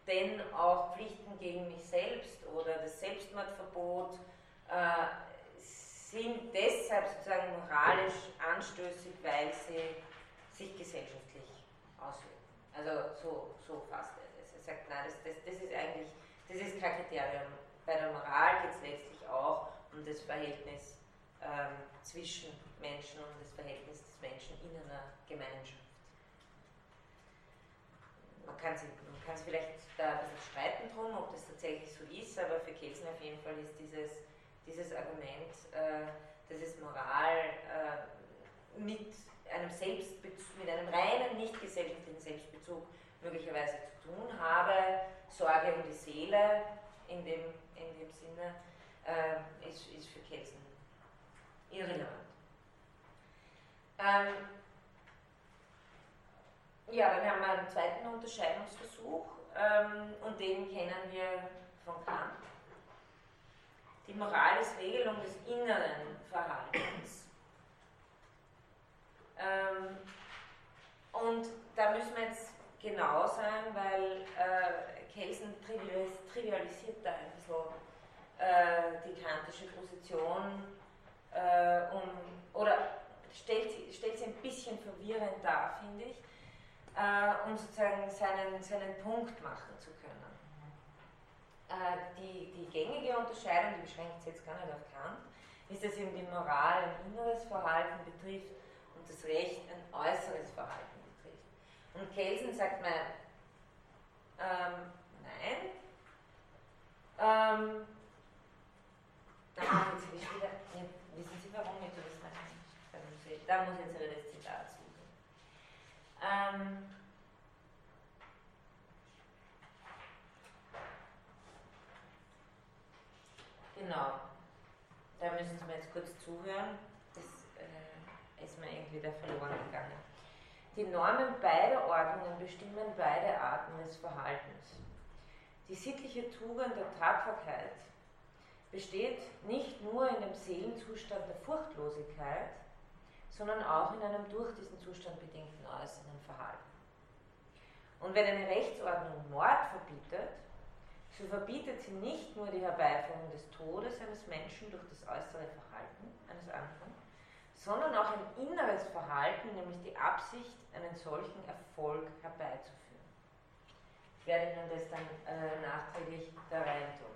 [SPEAKER 1] denn auch Pflichten gegen mich selbst oder das Selbstmordverbot äh, sind deshalb sozusagen moralisch anstößig, weil sie sich gesellschaftlich auswirken. Also so, so fasst er das. Er sagt, nein, das, das, das ist eigentlich, das ist kein Kriterium. Bei der Moral geht es letztlich auch um das Verhältnis ähm, zwischen Menschen und das Verhältnis des Menschen in einer Gemeinschaft. Man kann sich vielleicht da ein bisschen streiten drum, ob das tatsächlich so ist, aber für Kelsen auf jeden Fall ist dieses, dieses Argument, äh, dass es Moral äh, mit einem Selbstbezug, mit einem reinen, nicht gesellschaftlichen Selbstbezug möglicherweise zu tun habe, Sorge um die Seele in dem, in dem Sinne, äh, ist, ist für Kelsen irrelevant. Ähm, ja, dann haben wir einen zweiten Unterscheidungsversuch ähm, und den kennen wir von Kant. Die Moral ist Regelung des inneren Verhaltens. Ähm, und da müssen wir jetzt genau sein, weil äh, Kelsen trivialisiert da ein bisschen äh, die kantische Position äh, um, oder stellt, stellt sie ein bisschen verwirrend dar, finde ich, äh, um sozusagen seinen, seinen Punkt machen zu können. Äh, die, die gängige Unterscheidung, die beschränkt sich jetzt gar nicht auf Kant, ist, dass eben die Moral ein inneres Verhalten betrifft und das Recht ein äußeres Verhalten betrifft. Und Kelsen sagt mir, ähm, nein, ähm, jetzt wieder, ja, wissen Sie warum ich das meine? Da muss ich jetzt wieder das Zitat suchen. Ähm, genau. Da müssen Sie mir jetzt kurz zuhören. Das äh, ist mir irgendwie da verloren gegangen. Die Normen beider Ordnungen bestimmen beide Arten des Verhaltens. Die sittliche Tugend der Tapferkeit besteht nicht nur in dem Seelenzustand der Furchtlosigkeit, sondern auch in einem durch diesen Zustand bedingten äußeren Verhalten. Und wenn eine Rechtsordnung Mord verbietet, so verbietet sie nicht nur die Herbeiführung des Todes eines Menschen durch das äußere Verhalten eines anderen, sondern auch ein inneres Verhalten, nämlich die Absicht, einen solchen Erfolg herbeizuführen. Ich werde Ihnen das dann äh, nachträglich da rein tun.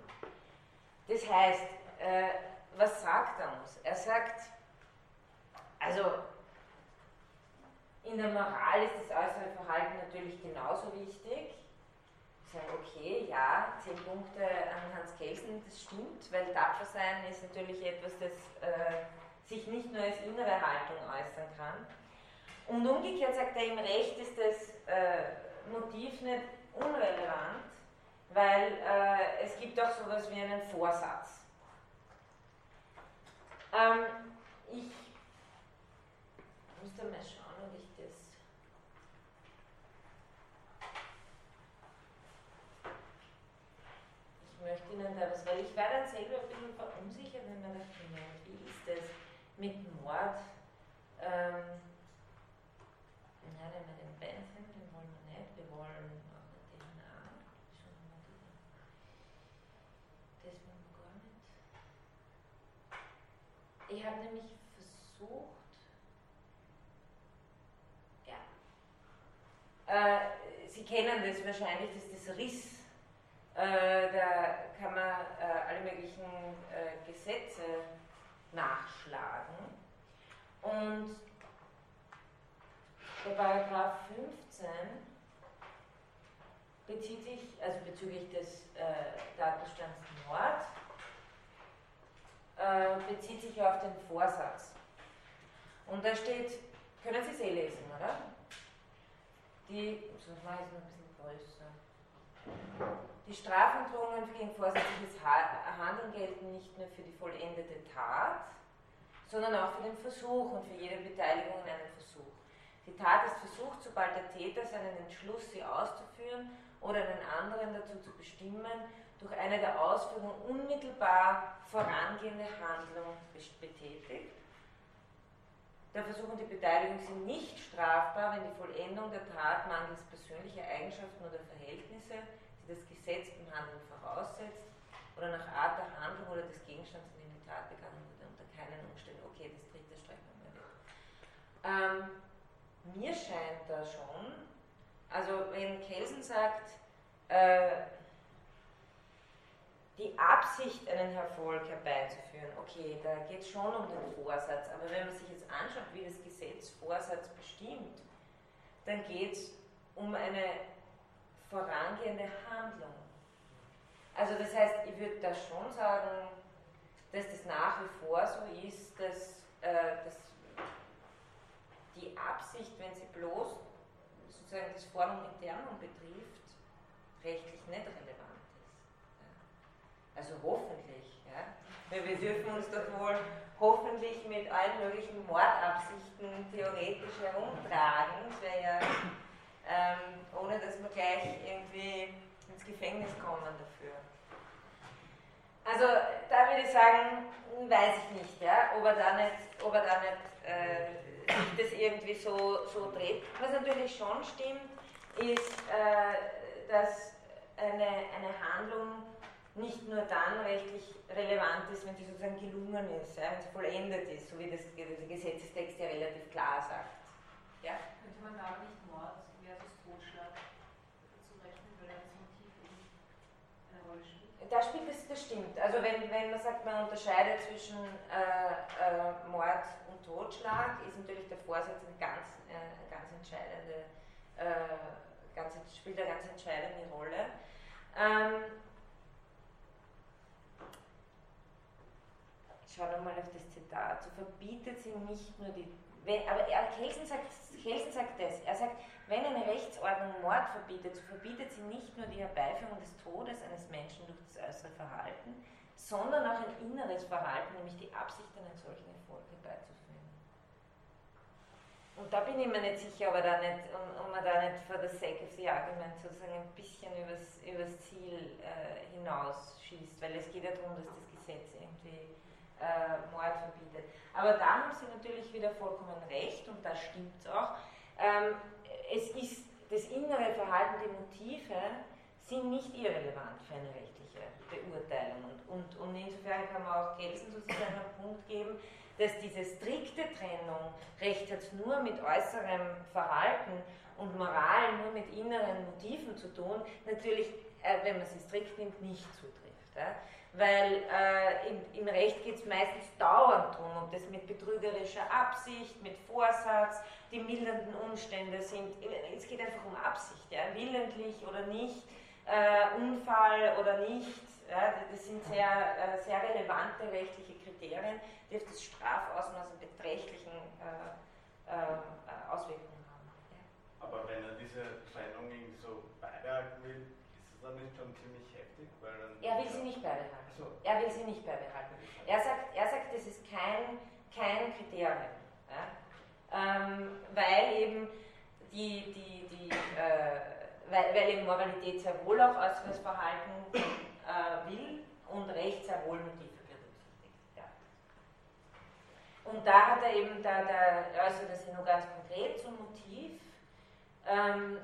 [SPEAKER 1] Das heißt, äh, was sagt er uns? Er sagt, also in der Moral ist das äußere Verhalten natürlich genauso wichtig. Ich sage, okay, ja, zehn Punkte an Hans Kelsen, das stimmt, weil tapfer sein ist natürlich etwas, das äh, sich nicht nur als innere Haltung äußern kann. Und umgekehrt sagt er, im Recht ist das äh, Motiv nicht unrelevant, weil äh, es gibt auch sowas wie einen Vorsatz. Ähm, ich müsste mal schauen, ob ich das. Ich möchte Ihnen da was, weil ich war dann selber ein bisschen verunsichert, wenn man dachte, wie ist das mit Mord? Ähm, ja, wir den Benson, den wollen wir nicht, wir wollen Ich habe nämlich versucht, ja, äh, Sie kennen das wahrscheinlich, das ist das Riss. Äh, da kann man äh, alle möglichen äh, Gesetze nachschlagen. Und der Paragraph 15 bezieht sich, also bezüglich des äh, Datenstands Mord, äh, bezieht sich auf den Vorsatz. Und da steht, können Sie es eh lesen, oder? Die, so mache ich es ein bisschen größer. Die Strafandrohungen gegen vorsätzliches Handeln gelten nicht nur für die vollendete Tat, sondern auch für den Versuch und für jede Beteiligung in einem Versuch. Die Tat ist versucht, sobald der Täter seinen Entschluss, sie auszuführen oder einen anderen dazu zu bestimmen, durch eine der Ausführungen unmittelbar vorangehende Handlung betätigt. Der Versuch und die Beteiligung sind nicht strafbar, wenn die Vollendung der Tat mangels persönlicher Eigenschaften oder Verhältnisse, die das Gesetz im Handeln voraussetzt, oder nach Art der Handlung oder des Gegenstands, in dem die Tat begangen wurde, unter keinen Umständen. Okay, das dritte streichen wir mal weg. Ähm, mir scheint da schon, also wenn Kelsen sagt, äh, die Absicht, einen Erfolg herbeizuführen, okay, da geht es schon um den Vorsatz, aber wenn man sich jetzt anschaut, wie das Gesetz Vorsatz bestimmt, dann geht es um eine vorangehende Handlung. Also das heißt, ich würde da schon sagen, dass das nach wie vor so ist, dass, äh, dass die Absicht, wenn sie bloß sozusagen das Formum internum betrifft, rechtlich nicht relevant ist. Also hoffentlich. Ja. Wir dürfen uns doch wohl hoffentlich mit allen möglichen Mordabsichten theoretisch herumtragen. Das wäre ja, ähm, ohne dass wir gleich irgendwie ins Gefängnis kommen dafür. Also da würde ich sagen, weiß ich nicht, ja, ob er da nicht, ob er da nicht äh, das irgendwie so, so dreht. Was natürlich schon stimmt, ist, äh, dass eine, eine Handlung nicht nur dann rechtlich relevant ist, wenn sie sozusagen gelungen ist, ja, wenn sie vollendet ist, so wie das, der Gesetzestext ja relativ klar sagt.
[SPEAKER 3] Ja? Könnte man da nicht Mord versus Totschlag zurechnen, weil das Motiv eine Rolle spielt?
[SPEAKER 1] Da spielt das, das stimmt. Also wenn, wenn man sagt, man unterscheidet zwischen äh, äh, Mord Totschlag ist natürlich der Vorsatz eine ganz, äh, ganz entscheidende, äh, ganz, spielt eine ganz entscheidende Rolle. Ähm, schau nochmal auf das Zitat. So verbietet sie nicht nur die. Wenn, aber er, Kelsen, sagt, Kelsen sagt das. Er sagt, wenn eine Rechtsordnung Mord verbietet, so verbietet sie nicht nur die Herbeiführung des Todes eines Menschen durch das äußere Verhalten, sondern auch ein inneres Verhalten, nämlich die Absicht, einen solchen Erfolg herbeizuführen. Und da bin ich mir nicht sicher, ob er da nicht, um, um man da nicht for the sake of the argument sozusagen ein bisschen übers, übers Ziel äh, hinausschießt, weil es geht ja darum, dass das Gesetz irgendwie äh, Mord verbietet. Aber da haben Sie natürlich wieder vollkommen recht und da stimmt es auch. Ähm, es ist das innere Verhalten, die Motive sind nicht irrelevant für eine rechtliche Beurteilung. Und, und, und insofern kann man auch Gelsen sozusagen einen Punkt geben, dass diese strikte Trennung, Recht hat nur mit äußerem Verhalten und Moral nur mit inneren Motiven zu tun, natürlich, äh, wenn man sie strikt nimmt, nicht zutrifft. Ja? Weil äh, im, im, Recht geht es meistens dauernd darum, ob das mit betrügerischer Absicht, mit Vorsatz, die mildernden Umstände sind. Es geht einfach um Absicht, ja? willentlich oder nicht, äh, Unfall oder nicht. Ja? Das sind sehr, äh, sehr relevante rechtliche Kriterien, die auf das Strafausmaß einen beträchtlichen äh, äh, Auswirkungen haben. Ja.
[SPEAKER 4] Aber wenn er diese Trennung so beibehalten will, ist es dann nicht schon ziemlich heftig?
[SPEAKER 1] er will sie nicht beibehalten. So. Er will sie nicht beibehalten. Er sagt, er sagt das ist kein, kein Kriterium. Ja? Ähm, weil eben die, die, die äh, weil, weil eben Moralität sehr wohl auch äußeres Verhalten äh, will und Recht sehr wohl Motiv und da hat er eben, da, da äußert er sich nur ganz konkret zum Motiv ähm,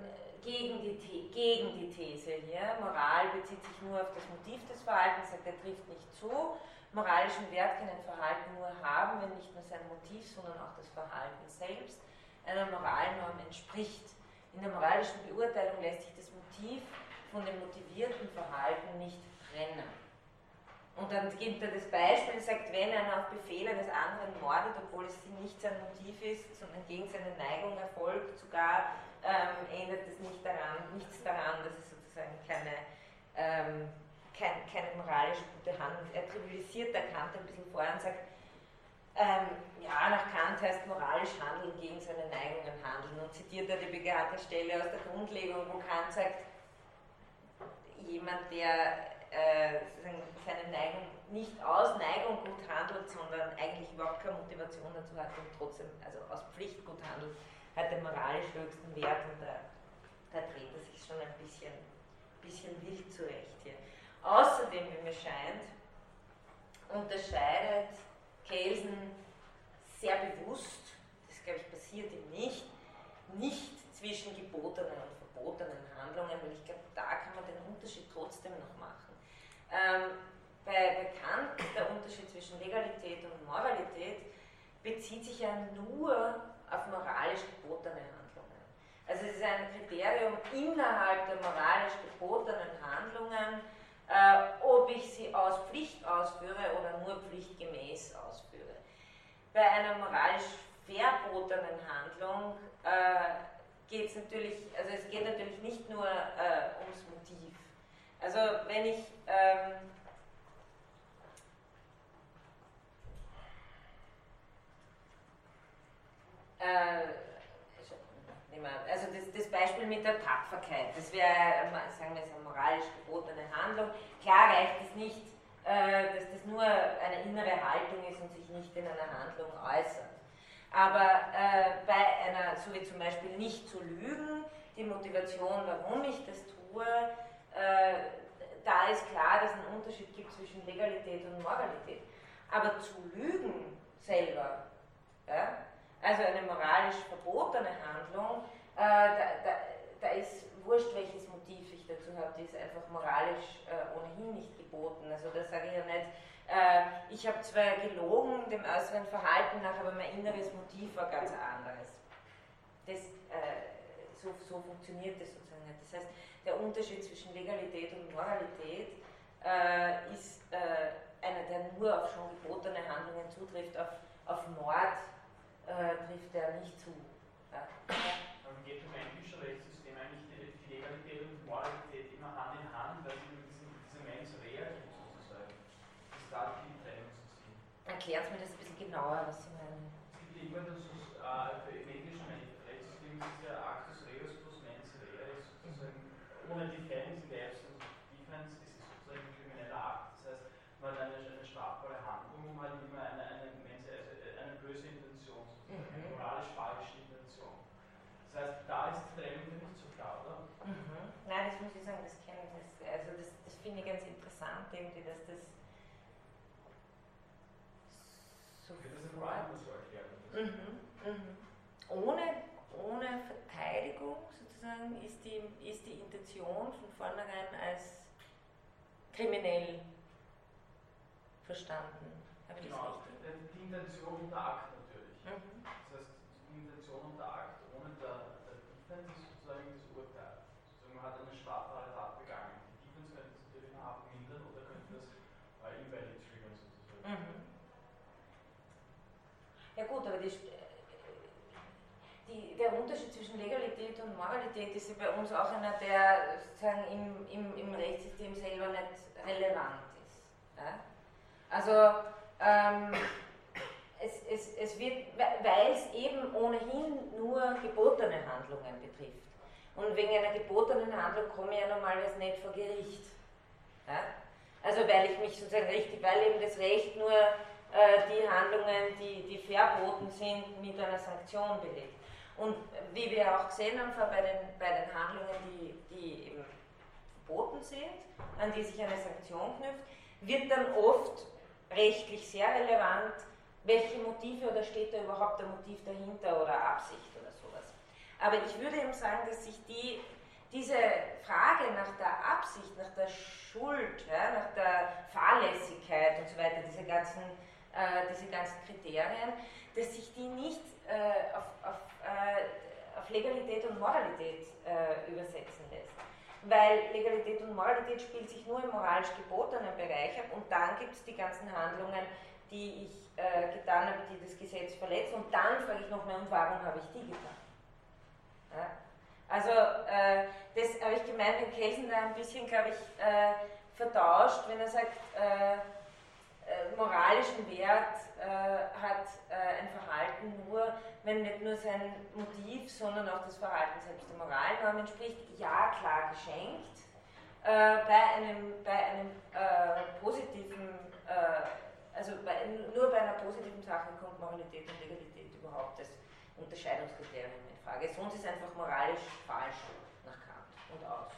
[SPEAKER 1] gegen, die, gegen die These hier. Moral bezieht sich nur auf das Motiv des Verhaltens, sagt er trifft nicht zu. Moralischen Wert kann ein Verhalten nur haben, wenn nicht nur sein Motiv, sondern auch das Verhalten selbst einer Moralnorm entspricht. In der moralischen Beurteilung lässt sich das Motiv von dem motivierten Verhalten nicht trennen. Und dann gibt er das Beispiel, sagt, wenn einer auf Befehl eines anderen mordet, obwohl es nicht sein Motiv ist, sondern gegen seine Neigung erfolgt, sogar ähm, ändert es nicht daran, nichts daran, dass es sozusagen keine, ähm, kein, keine moralisch gute Handlung ist. Er trivialisiert der Kant ein bisschen vorher und sagt, ähm, ja, nach Kant heißt moralisch handeln gegen seine Neigungen handeln und zitiert er die bekannte Stelle aus der Grundlegung, wo Kant sagt, jemand, der äh, seine Neigung nicht aus Neigung gut handelt, sondern eigentlich überhaupt keine Motivation dazu hat und trotzdem, also aus Pflicht gut handelt, hat den moralisch höchsten Wert und da, da dreht er sich schon ein bisschen, bisschen wild zurecht hier. Außerdem, wie mir scheint, unterscheidet Kelsen sehr bewusst, das glaube ich passiert ihm nicht, nicht zwischen gebotenen und verbotenen Handlungen, weil ich glaube, da kann man den Unterschied trotzdem noch machen. Ähm, bei, Kant der Unterschied zwischen Legalität und Moralität bezieht sich ja nur auf moralisch gebotene Handlungen. Also es ist ein Kriterium innerhalb der moralisch gebotenen Handlungen, äh, ob ich sie aus Pflicht ausführe oder nur pflichtgemäß ausführe. Bei einer moralisch verbotenen Handlung äh, geht es natürlich, also es geht natürlich nicht nur äh, ums Motiv. Also wenn ich ähm, äh, also das, das, Beispiel mit der Tapferkeit, das wäre, sagen wir eine moralisch gebotene Handlung. Klar reicht es nicht, äh, dass das nur eine innere Haltung ist und sich nicht in einer Handlung äußert. Aber äh, bei einer, so wie zum Beispiel nicht zu lügen, die Motivation, warum ich das tue, da ist klar, dass es einen Unterschied gibt zwischen Legalität und Moralität. Aber zu lügen selber, ja, also eine moralisch verbotene Handlung, äh, da, da, da, ist wurscht, welches Motiv ich dazu habe, die ist einfach moralisch äh, ohnehin nicht geboten. Also da sage ich ja nicht, äh, ich habe zwar gelogen dem äußeren Verhalten nach, aber mein inneres Motiv war ganz anderes. Das, äh, so, so funktioniert das sozusagen nicht. Das heißt, der Unterschied zwischen Legalität und Moralität äh, ist äh, einer, der nur auf schon gebotene Handlungen zutrifft, auf, auf Mord äh, trifft er nicht zu. Ja.
[SPEAKER 2] Aber geht im englischen Rechtssystem eigentlich die, Legalität und Moralität immer Hand in Hand, weil es immer diese, diese Mens rea gibt sozusagen. Ist da die Trennung zu ziehen?
[SPEAKER 1] Erklärt mir das ein bisschen genauer, was Sie meinen.
[SPEAKER 2] Es gibt immer das, äh, im englischen Rechtssystem ist ja Actus Reus plus Mens rea, sozusagen ohne Defense in der Absence of Defense ist es sozusagen ein krimineller Akt. Das heißt, man hat eine, eine strafbare Handlung, wo man halt immer eine, eine, also eine böse Intention, sozusagen, eine
[SPEAKER 1] Mhm.
[SPEAKER 2] moralisch falsche Intention. Das heißt, da ist die Trennung ja nicht so klar, oder?
[SPEAKER 1] Mhm. Nein, das muss ich sagen, das kenne ich. Das, also das, das finde ich ganz interessant, irgendwie, dass das
[SPEAKER 2] das
[SPEAKER 1] sofort
[SPEAKER 2] erklärt?
[SPEAKER 1] Mhm, mhm. Ohne, ohne Verteidigung sozusagen ist die, ist die Intention von vornherein als kriminell verstanden. Habe ich
[SPEAKER 2] Genau,
[SPEAKER 1] das richtig?
[SPEAKER 2] die Intention und der Akt natürlich.
[SPEAKER 1] Mhm.
[SPEAKER 2] Das heißt, die Intention und der Akt ohne der, der Defense ist sozusagen das Urteil. Sozusagen man hat eine strafbare Tat begangen. Die Defense könnte das natürlich noch abmildern oder könnte das äh, invalid triggern sozusagen.
[SPEAKER 1] Mhm. Ja gut, aber die, die, der Unterschied zwischen Legalität und Moralität ist ja bei uns auch einer, der sozusagen im, im, im Rechtssystem selber nicht relevant ist. Ja? Also ähm, es, es, es wird, weil es eben ohnehin nur gebotene Handlungen betrifft. Und wegen einer gebotenen Handlung komme ich ja normalerweise nicht vor Gericht. Ja? Also weil ich mich sozusagen richtig, weil eben das Recht nur äh, die Handlungen, die, die verboten sind, mit einer Sanktion belegt. Und wie wir auch gesehen haben bei den, bei den Handlungen, die, die eben verboten sind, an die sich eine Sanktion knüpft, wird dann oft rechtlich sehr relevant, welche Motive oder steht da überhaupt ein Motiv dahinter oder Absicht oder sowas. Aber ich würde eben sagen, dass sich die, diese Frage nach der Absicht, nach der Schuld, ja, nach der Fahrlässigkeit und so weiter, diese ganzen, äh, diese ganzen Kriterien, dass sich die nicht äh, auf, auf, äh, auf Legalität und Moralität äh, übersetzen lässt. Weil Legalität und Moralität spielt sich nur im moralisch gebotenen Bereich ab und dann gibt es die ganzen Handlungen, die ich äh, getan habe, die das Gesetz verletzen und dann frage ich nochmal, und warum habe ich die getan? Ja? Also äh, das habe ich gemeint, wenn Kelsen da ein bisschen, glaube ich, vertauscht, wenn er sagt, äh, moralischen Wert äh, hat äh, ein Verhalten nur, wenn nicht nur sein Motiv, sondern auch das Verhalten selbst der Moralnorm entspricht. Ja, klar geschenkt, äh, bei einem, bei einem positiven, also bei, nur bei einer positiven Sache kommt Moralität und Legalität überhaupt als Unterscheidungskriterium in Frage. Sonst ist einfach moralisch falsch nach Kant und aus.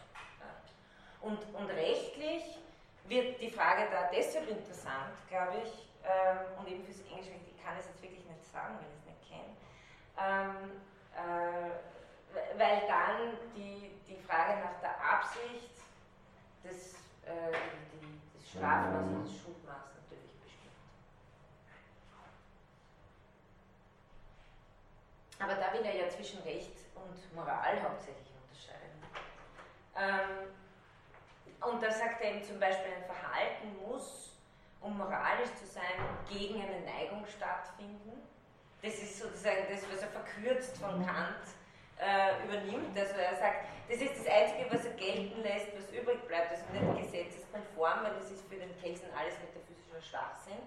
[SPEAKER 1] Und, und rechtlich wird die Frage da deshalb interessant, glaube ich, ähm, und eben fürs Englische, ich kann es jetzt wirklich nicht sagen, weil ich es nicht kenne, ähm, äh, weil dann die, die Frage nach der Absicht des, äh, des Strafmaßes und des Schuldmaßes natürlich bestimmt. Aber da will er ja zwischen Recht und Moral hauptsächlich unterscheiden. Ähm, und da sagt er eben zum Beispiel, ein Verhalten muss, um moralisch zu sein, gegen eine Neigung stattfinden. Das ist sozusagen das, was er verkürzt von Kant äh, übernimmt. Also er sagt, das ist das Einzige, was er gelten lässt, was übrig bleibt. Also nicht gesetzeskonform, weil das ist für den Kelsen alles metaphysischer Schwachsinn.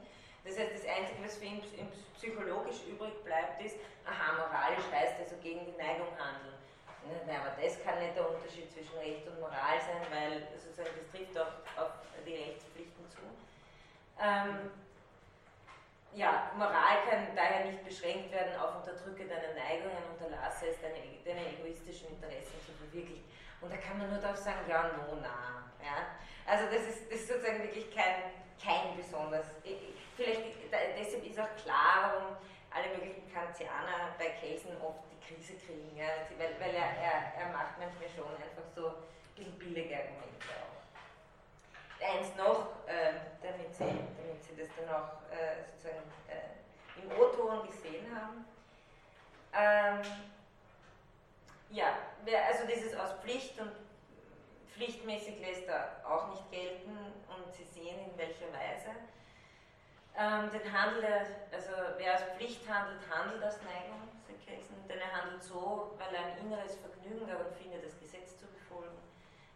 [SPEAKER 1] Das heißt, das Einzige, was für ihn psychologisch übrig bleibt, ist, aha, moralisch heißt also gegen die Neigung handeln. Nein, aber das kann nicht der Unterschied zwischen Recht und Moral sein, weil sozusagen das trifft auch auf die Rechtspflichten zu. Ähm, ja, Moral kann daher nicht beschränkt werden auf Unterdrücke deiner Neigungen, unterlasse es, deine, deine egoistischen Interessen zu verwirklichen. Und da kann man nur darauf sagen, ja, no, na. Ja? Also das ist, das ist sozusagen wirklich kein, kein besonders. Vielleicht deshalb ist auch klar, warum alle möglichen Kantianer bei Kelsen oft Krise kriegen, ja, weil, weil er, er, er macht manchmal schon einfach so ein bisschen billige Argumente auch. Eins noch, äh, damit, Sie, damit Sie das dann auch äh, sozusagen äh, im O-Ton gesehen haben. Ähm, ja, also dieses aus Pflicht und pflichtmäßig lässt er auch nicht gelten und Sie sehen in welcher Weise. Ähm, den Handel, also wer aus Pflicht handelt, handelt aus Neigung. Kelsen, denn er handelt so, weil er ein inneres Vergnügen daran findet, das Gesetz zu befolgen,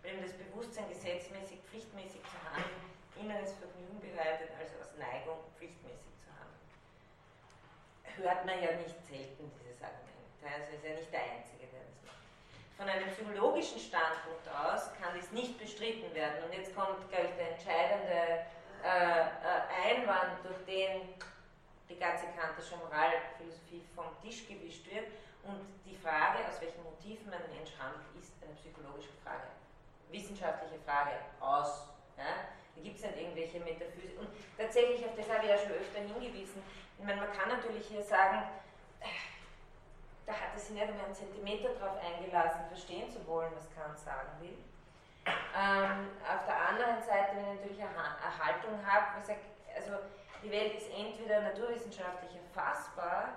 [SPEAKER 1] weil ihm das Bewusstsein gesetzmäßig, pflichtmäßig zu handeln, inneres Vergnügen bereitet, also aus Neigung pflichtmäßig zu handeln. Hört man ja nicht selten dieses Argument, also ist ja nicht der Einzige, der das macht. Von einem psychologischen Standpunkt aus kann dies nicht bestritten werden. Und jetzt kommt, glaube ich, der entscheidende äh, äh Einwand, durch den die ganze kantische Moralphilosophie vom Tisch gewischt wird. Und die Frage, aus welchen Motiven ein Mensch handelt, ist eine psychologische Frage, wissenschaftliche Frage aus. Ja? Da gibt es nicht irgendwelche Metaphysik. Und tatsächlich, auf das habe ich ja schon öfter hingewiesen, ich meine, man kann natürlich hier sagen, da hat es sich nicht einmal einen Zentimeter darauf eingelassen, verstehen zu wollen, was Kant sagen will. Ähm, auf der anderen Seite, wenn ich natürlich eine Haltung habe, also die Welt ist entweder naturwissenschaftlich erfassbar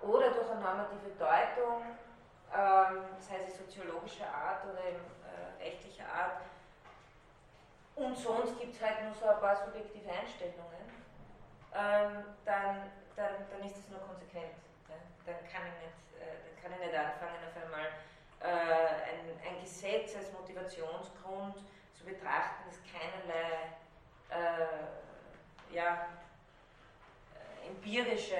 [SPEAKER 1] oder durch eine normative Deutung, ähm, sei es soziologischer Art oder äh, rechtlicher Art. Und sonst gibt es halt nur so ein paar subjektive Einstellungen. Ähm, dann, dann, dann ist es nur konsequent. Ja? Dann, kann ich nicht, äh, dann kann ich nicht anfangen, auf einmal ein, ein Gesetz als Motivationsgrund zu betrachten, das keinerlei äh, ja, empirische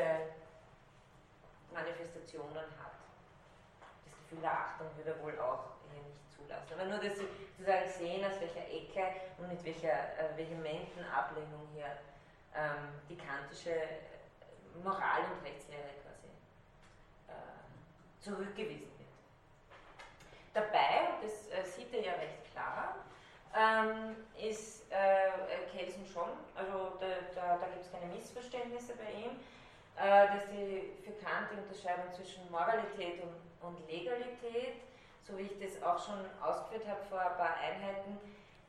[SPEAKER 1] Manifestationen hat. Das Gefühl der Achtung würde er wohl auch hier nicht zulassen. Aber nur, dass Sie sozusagen sehen, aus welcher Ecke und mit welcher äh, vehementen Ablehnung hier ähm, die kantische Moral- und Rechtslehre quasi äh, zurückgewiesen. Dabei, und das äh, sieht er ja recht klar, ähm, ist äh, Kelsen schon, also da, da, da gibt es keine Missverständnisse bei ihm, äh, dass die für Kant die Unterscheidung zwischen Moralität und, und Legalität, so wie ich das auch schon ausgeführt habe vor ein paar Einheiten,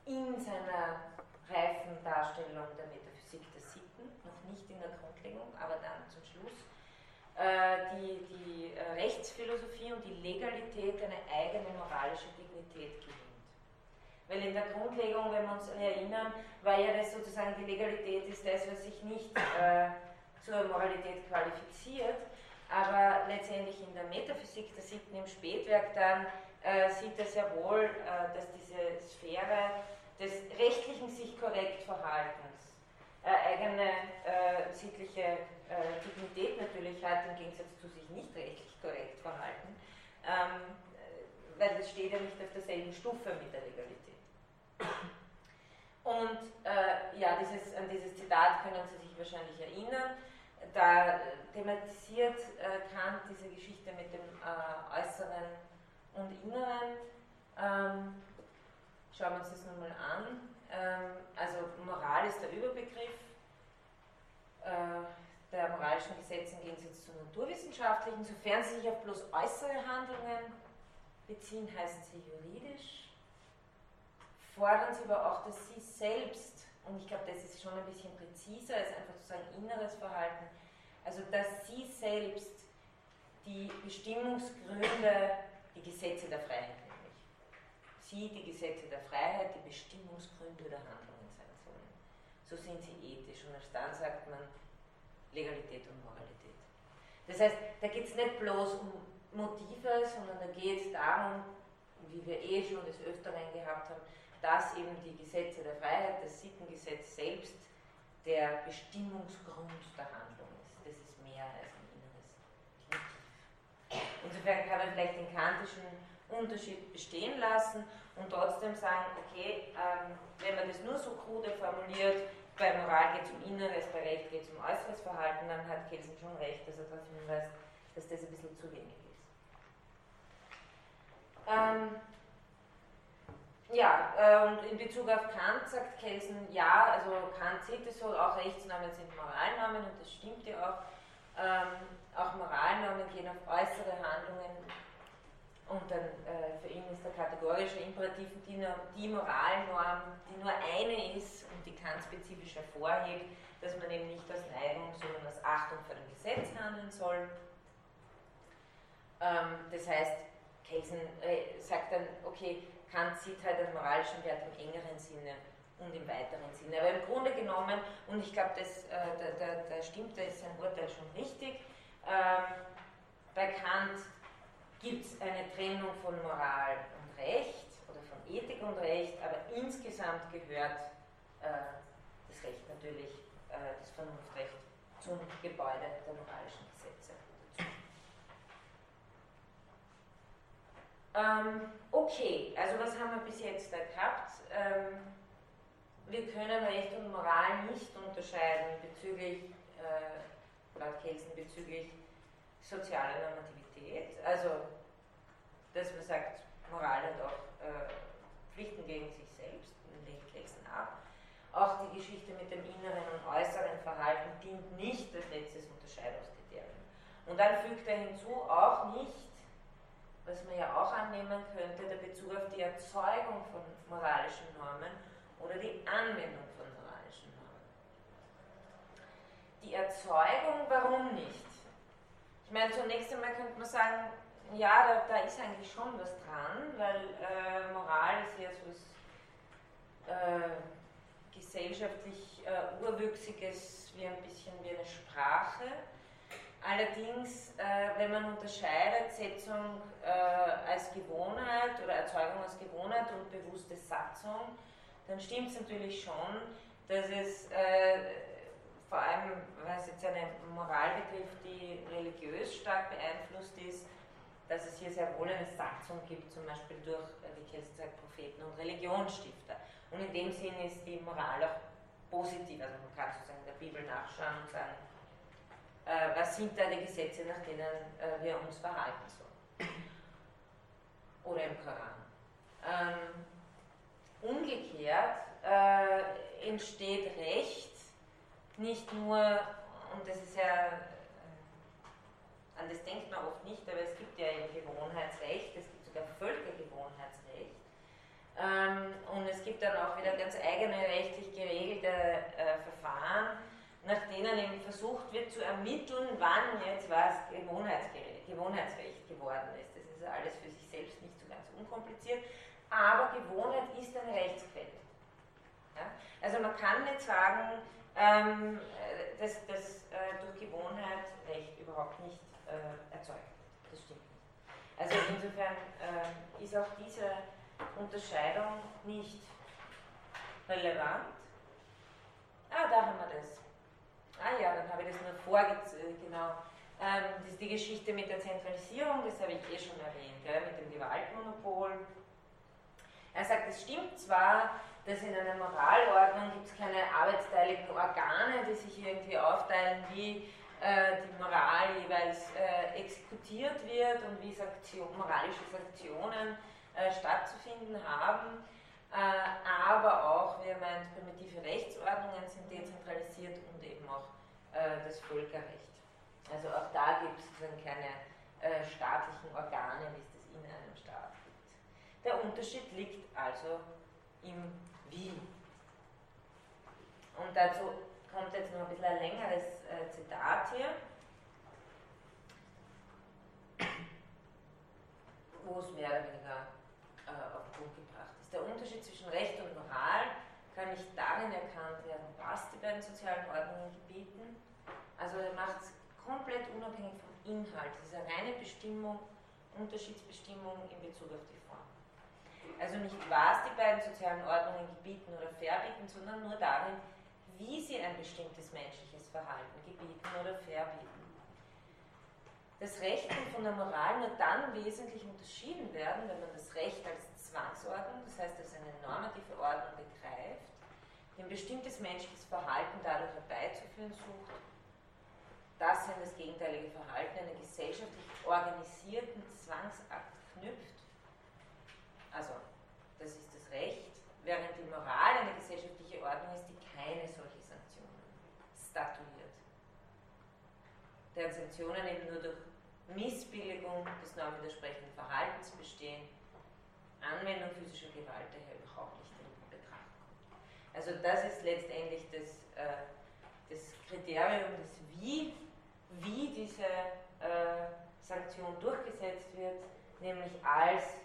[SPEAKER 1] in seiner reifen Darstellung der Metaphysik der Sitten, noch nicht in der Grundlegung, aber dann zum Schluss, die, die äh, Rechtsphilosophie und die Legalität eine eigene moralische Dignität gibt. Weil in der Grundlegung, wenn wir uns erinnern, war ja das sozusagen die Legalität ist das, was sich nicht äh, zur Moralität qualifiziert. Aber letztendlich in der Metaphysik der siebten im Spätwerk dann äh, sieht er sehr wohl, äh, dass diese Sphäre des rechtlichen sich korrekt Verhaltens äh, eigene äh, sittliche äh, Dignität natürlich hat, im Gegensatz zu sich nicht rechtlich korrekt verhalten, ähm, weil das steht ja nicht auf derselben Stufe mit der Legalität. Und äh, ja, dieses, an dieses Zitat können Sie sich wahrscheinlich erinnern. Da thematisiert äh, Kant diese Geschichte mit dem äh, Äußeren und Inneren. Ähm, schauen wir uns das nochmal an. Ähm, also Moral ist der Überbegriff. Äh, der moralischen Gesetze Sie jetzt zu naturwissenschaftlichen. Sofern sie sich auf bloß äußere Handlungen beziehen, heißen sie juridisch. Fordern Sie aber auch, dass Sie selbst, und ich glaube, das ist schon ein bisschen präziser als einfach zu sagen inneres Verhalten, also dass Sie selbst die Bestimmungsgründe, die Gesetze der Freiheit nämlich, Sie die Gesetze der Freiheit, die Bestimmungsgründe der sollen. So sind Sie ethisch und erst dann sagt man Legalität und Moralität. Das heißt, da geht es nicht bloß um Motive, sondern da geht es darum, wie wir eh schon des Öfteren gehabt haben, dass eben die Gesetze der Freiheit, das Sittengesetz selbst, der Bestimmungsgrund der Handlung mehr als ein inneres Motiv. Insofern kann man vielleicht den kantischen Unterschied bestehen lassen und trotzdem sagen, okay, ähm, wenn man das nur so krude formuliert, bei Moral geht es um Inneres, bei Recht geht es um äußeres Verhalten, dann hat Kelsen schon recht, dass er darauf hinweist, dass das ein bisschen zu wenig ist. Ähm, ja, äh, und in Bezug auf Kant sagt Kelsen, ja, also Kant sieht es so, auch Rechtsnormen sind Moralnormen und das stimmt ja auch. Ähm, auch Moralnormen gehen auf äußere Handlungen und dann äh, für ihn ist der kategorische Imperativ die, die Moralnorm, die nur eine ist und die Kant spezifisch hervorhebt, dass man eben nicht aus Neigung, sondern aus Achtung vor dem Gesetz handeln soll. Ähm, das heißt, Kelsen äh, sagt dann, okay, Kant sieht halt den moralischen Wert im engeren Sinne und im weiteren Sinne. Aber im Grunde genommen, und ich glaube, äh, da, da, da, stimmt, da ist sein Urteil schon richtig, ähm, bei Kant gibt es eine Trennung von Moral und Recht oder von Ethik und Recht, aber insgesamt gehört äh, das Recht natürlich, äh, das Vernunftrecht zum Gebäude der moralischen Gesetze dazu. Ähm, okay, also was haben wir bis jetzt da gehabt? Ähm, wir können Recht und Moral nicht unterscheiden bezüglich, äh, laut Kelsen, bezüglich sozialer Normativität. Also, dass man sagt, Moral hat auch äh, Pflichten gegen sich selbst, legt Kelsen ab. Auch die Geschichte mit dem inneren und äußeren Verhalten dient nicht als letztes Unterscheidungskriterium. Und dann fügt er hinzu, auch nicht, was man ja auch annehmen könnte, der Bezug auf die Erzeugung von moralischen Normen oder die Anwendung von moralischen Normen. Die Erzeugung, warum nicht? Meine, zunächst einmal könnte man sagen, ja, da, da ist eigentlich schon was dran, weil äh, Moral ist ja so was äh, gesellschaftlich äh, Urwüchsiges, wie ein bisschen wie eine Sprache. Allerdings, äh, wenn man unterscheidet Setzung äh, als Gewohnheit oder Erzeugung als Gewohnheit und bewusste Satzung, dann stimmt es natürlich schon, dass es äh, vor allem, es jetzt eine Moral betrifft, die religiös stark beeinflusst ist, dass es hier sehr wohl eine Satzung gibt, zum Beispiel durch, wie Kirsten sagt, Propheten und Religionsstifter. Und in dem Sinn ist die Moral auch positiv. Also man kann sozusagen der Bibel nachschauen und sagen, äh, was sind da die Gesetze, nach denen äh, wir uns verhalten sollen. Oder im Koran. Ähm, Umgekehrt äh, entsteht Recht nicht nur, und das ist ja, äh, an das denkt man oft nicht, aber es gibt ja ein Gewohnheitsrecht, es gibt sogar Völkergewohnheitsrecht. Ähm, und es gibt dann auch wieder ganz eigene rechtlich geregelte äh, Verfahren, nach denen eben versucht wird zu ermitteln, wann jetzt was Gewohnheitsrecht geworden ist. Das ist alles für sich selbst nicht so ganz unkompliziert aber Gewohnheit ist eine Rechtsquelle. Ja? Also man kann nicht sagen, ähm, äh, dass, dass äh, durch Gewohnheit Recht überhaupt nicht äh, erzeugt wird. Das stimmt nicht. Also insofern äh, ist auch diese Unterscheidung nicht relevant. Ah, da haben wir das. Ah ja, dann habe ich das nur vorgezogen, genau. Ähm, das ist die Geschichte mit der Zentralisierung, das habe ich eh schon erwähnt, gell, mit dem Gewaltmonopol Er sagt, es stimmt zwar, dass in einer Moralordnung gibt es keine arbeitsteiligen Organe, die sich irgendwie aufteilen, wie äh, die Moral jeweils äh, exekutiert wird und wie Sanktion, moralische Sanktionen äh, stattzufinden haben. Äh, aber auch, wie er meint, primitive Rechtsordnungen sind dezentralisiert und eben auch äh, das Völkerrecht. Also auch da gibt es sozusagen keine äh, staatlichen Organe, wie es das in einem Staat gibt. Der Unterschied liegt also im Wie. Und dazu kommt jetzt noch ein bisschen ein längeres äh, Zitat hier, wo es mehr oder weniger äh, auf den Punkt gebracht ist. Der Unterschied zwischen Recht und Moral kann nicht darin erkannt werden, was die beiden sozialen Ordnungen gebieten. Also er macht es komplett unabhängig vom Inhalt. Es ist eine reine Bestimmung, Unterschiedsbestimmung in Bezug auf die. Also nicht was die beiden sozialen Ordnungen gebieten oder verbieten, sondern nur darin, wie sie ein bestimmtes menschliches Verhalten gebieten oder verbieten. Das Recht kann von der Moral nur dann wesentlich unterschieden werden, wenn man das Recht als Zwangsordnung, das heißt als eine normative Ordnung begreift, die ein bestimmtes menschliches Verhalten dadurch herbeizuführen sucht, dass an das gegenteilige Verhalten einer gesellschaftlich organisierten Zwangsakt knüpft. Also, das ist das Recht, während die Moral eine gesellschaftliche Ordnung ist, die keine solche Sanktionen statuiert. Deren Sanktionen eben nur durch Missbilligung des normwidersprechenden Verhaltens bestehen, Anwendung physischer Gewalt daher überhaupt nicht in Betracht kommt. Also das ist letztendlich das, äh, das Kriterium des Wie, wie diese äh, Sanktion durchgesetzt wird, nämlich als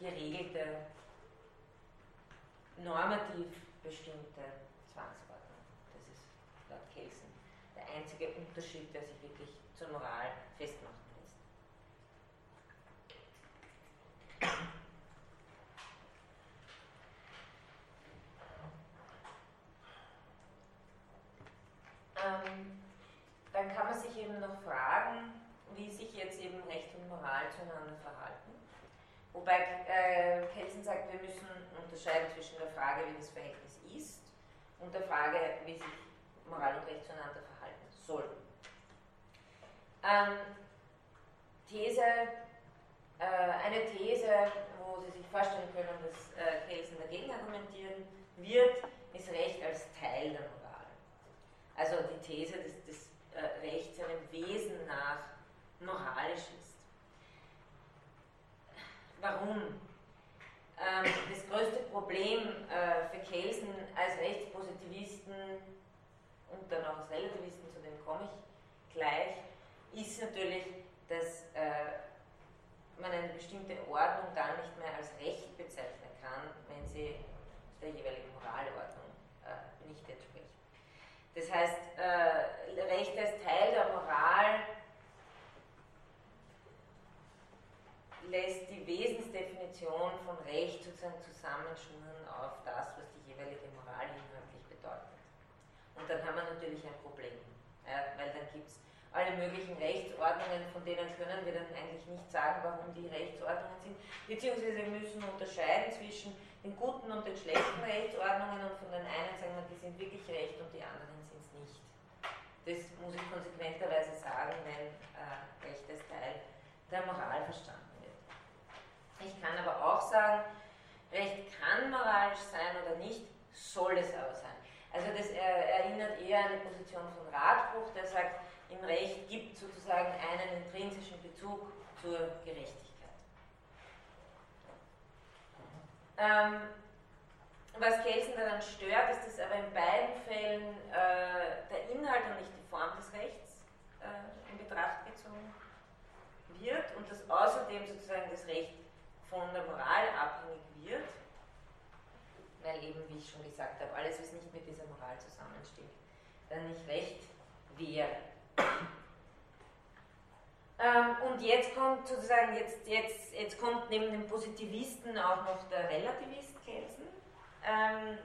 [SPEAKER 1] geregelte, normativ bestimmte Zwangsordnung. Das ist laut Kelsen der einzige Unterschied, der sich wirklich zur Moral festmachen lässt. Ähm, dann kann man sich eben noch fragen, wie sich jetzt eben Recht und Moral zueinander verhalten. Wobei äh, Kelsen sagt, wir müssen unterscheiden zwischen der Frage, wie das Verhältnis ist, und der Frage, wie sich Moral und Recht zueinander verhalten sollen. Ähm, These, äh, eine These, wo Sie sich vorstellen können, dass äh, Kelsen dagegen argumentieren wird, ist Recht als Teil der Moral. Also die These, dass das äh, Recht seinem Wesen nach moralisch ist. Warum? Ähm, das größte Problem äh, für Kelsen als Rechtspositivisten und dann auch als Relativisten, zu dem komme ich gleich, ist natürlich, dass äh, man eine bestimmte Ordnung dann nicht mehr als Recht bezeichnen kann, wenn sie der jeweiligen Moralordnung äh, nicht entspricht. Das heißt, äh, Recht als Teil der Moral lässt die Wesensdefinition von Recht sozusagen zusammenschnüren auf das, was die jeweilige Moral inhaltlich bedeutet. Und dann haben wir natürlich ein Problem, ja, weil dann gibt es alle möglichen Rechtsordnungen, von denen können wir dann eigentlich nicht sagen, warum die Rechtsordnungen sind, beziehungsweise wir müssen unterscheiden zwischen den guten und den schlechten Rechtsordnungen und von den einen sagen wir, die sind wirklich recht und die anderen sind es nicht. Das muss ich konsequenterweise sagen, wenn äh, Recht als Teil der Moral verstanden. Ich kann aber auch sagen, Recht kann moralisch sein oder nicht, soll es aber sein. Also das erinnert eher an die Position von Radbruch, der sagt, im Recht gibt sozusagen einen intrinsischen Bezug zur Gerechtigkeit. Ähm, was Kelsen daran stört, ist, dass aber in beiden Fällen äh, der Inhalt und nicht die Form des Rechts äh, in Betracht gezogen wird und dass außerdem sozusagen das Recht von der Moral abhängig wird, weil eben, wie ich schon gesagt habe, alles, was nicht mit dieser Moral zusammensteht, dann nicht Recht wäre. Ähm, und jetzt kommt sozusagen, jetzt, jetzt, jetzt kommt neben dem Positivisten auch noch der Relativist Kelsen, ähm,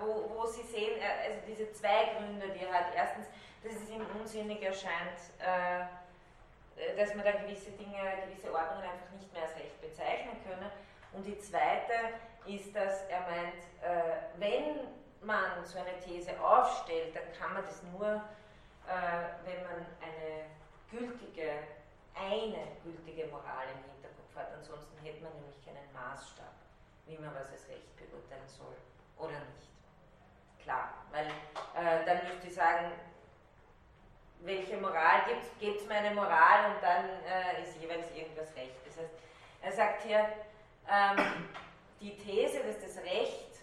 [SPEAKER 1] wo, wo Sie sehen, äh, also diese zwei Gründe, die er hat. Erstens, dass es ihm unsinnig erscheint, äh, dass man da gewisse Dinge, gewisse Ordnungen einfach nicht mehr als Recht bezeichnen könne. Und die zweite ist, dass er meint, äh, wenn man so eine These aufstellt, dann kann man das nur, äh, wenn man eine gültige, eine gültige Moral im Hinterkopf hat. Ansonsten hätte man nämlich keinen Maßstab, wie man was als Recht beurteilen soll oder nicht. Klar, weil äh, dann müsste ich sagen, welche Moral gibt es? Gibt es meine Moral und dann äh, ist jeweils irgendwas Recht. Das heißt, er sagt hier, ähm, die These, dass das Recht,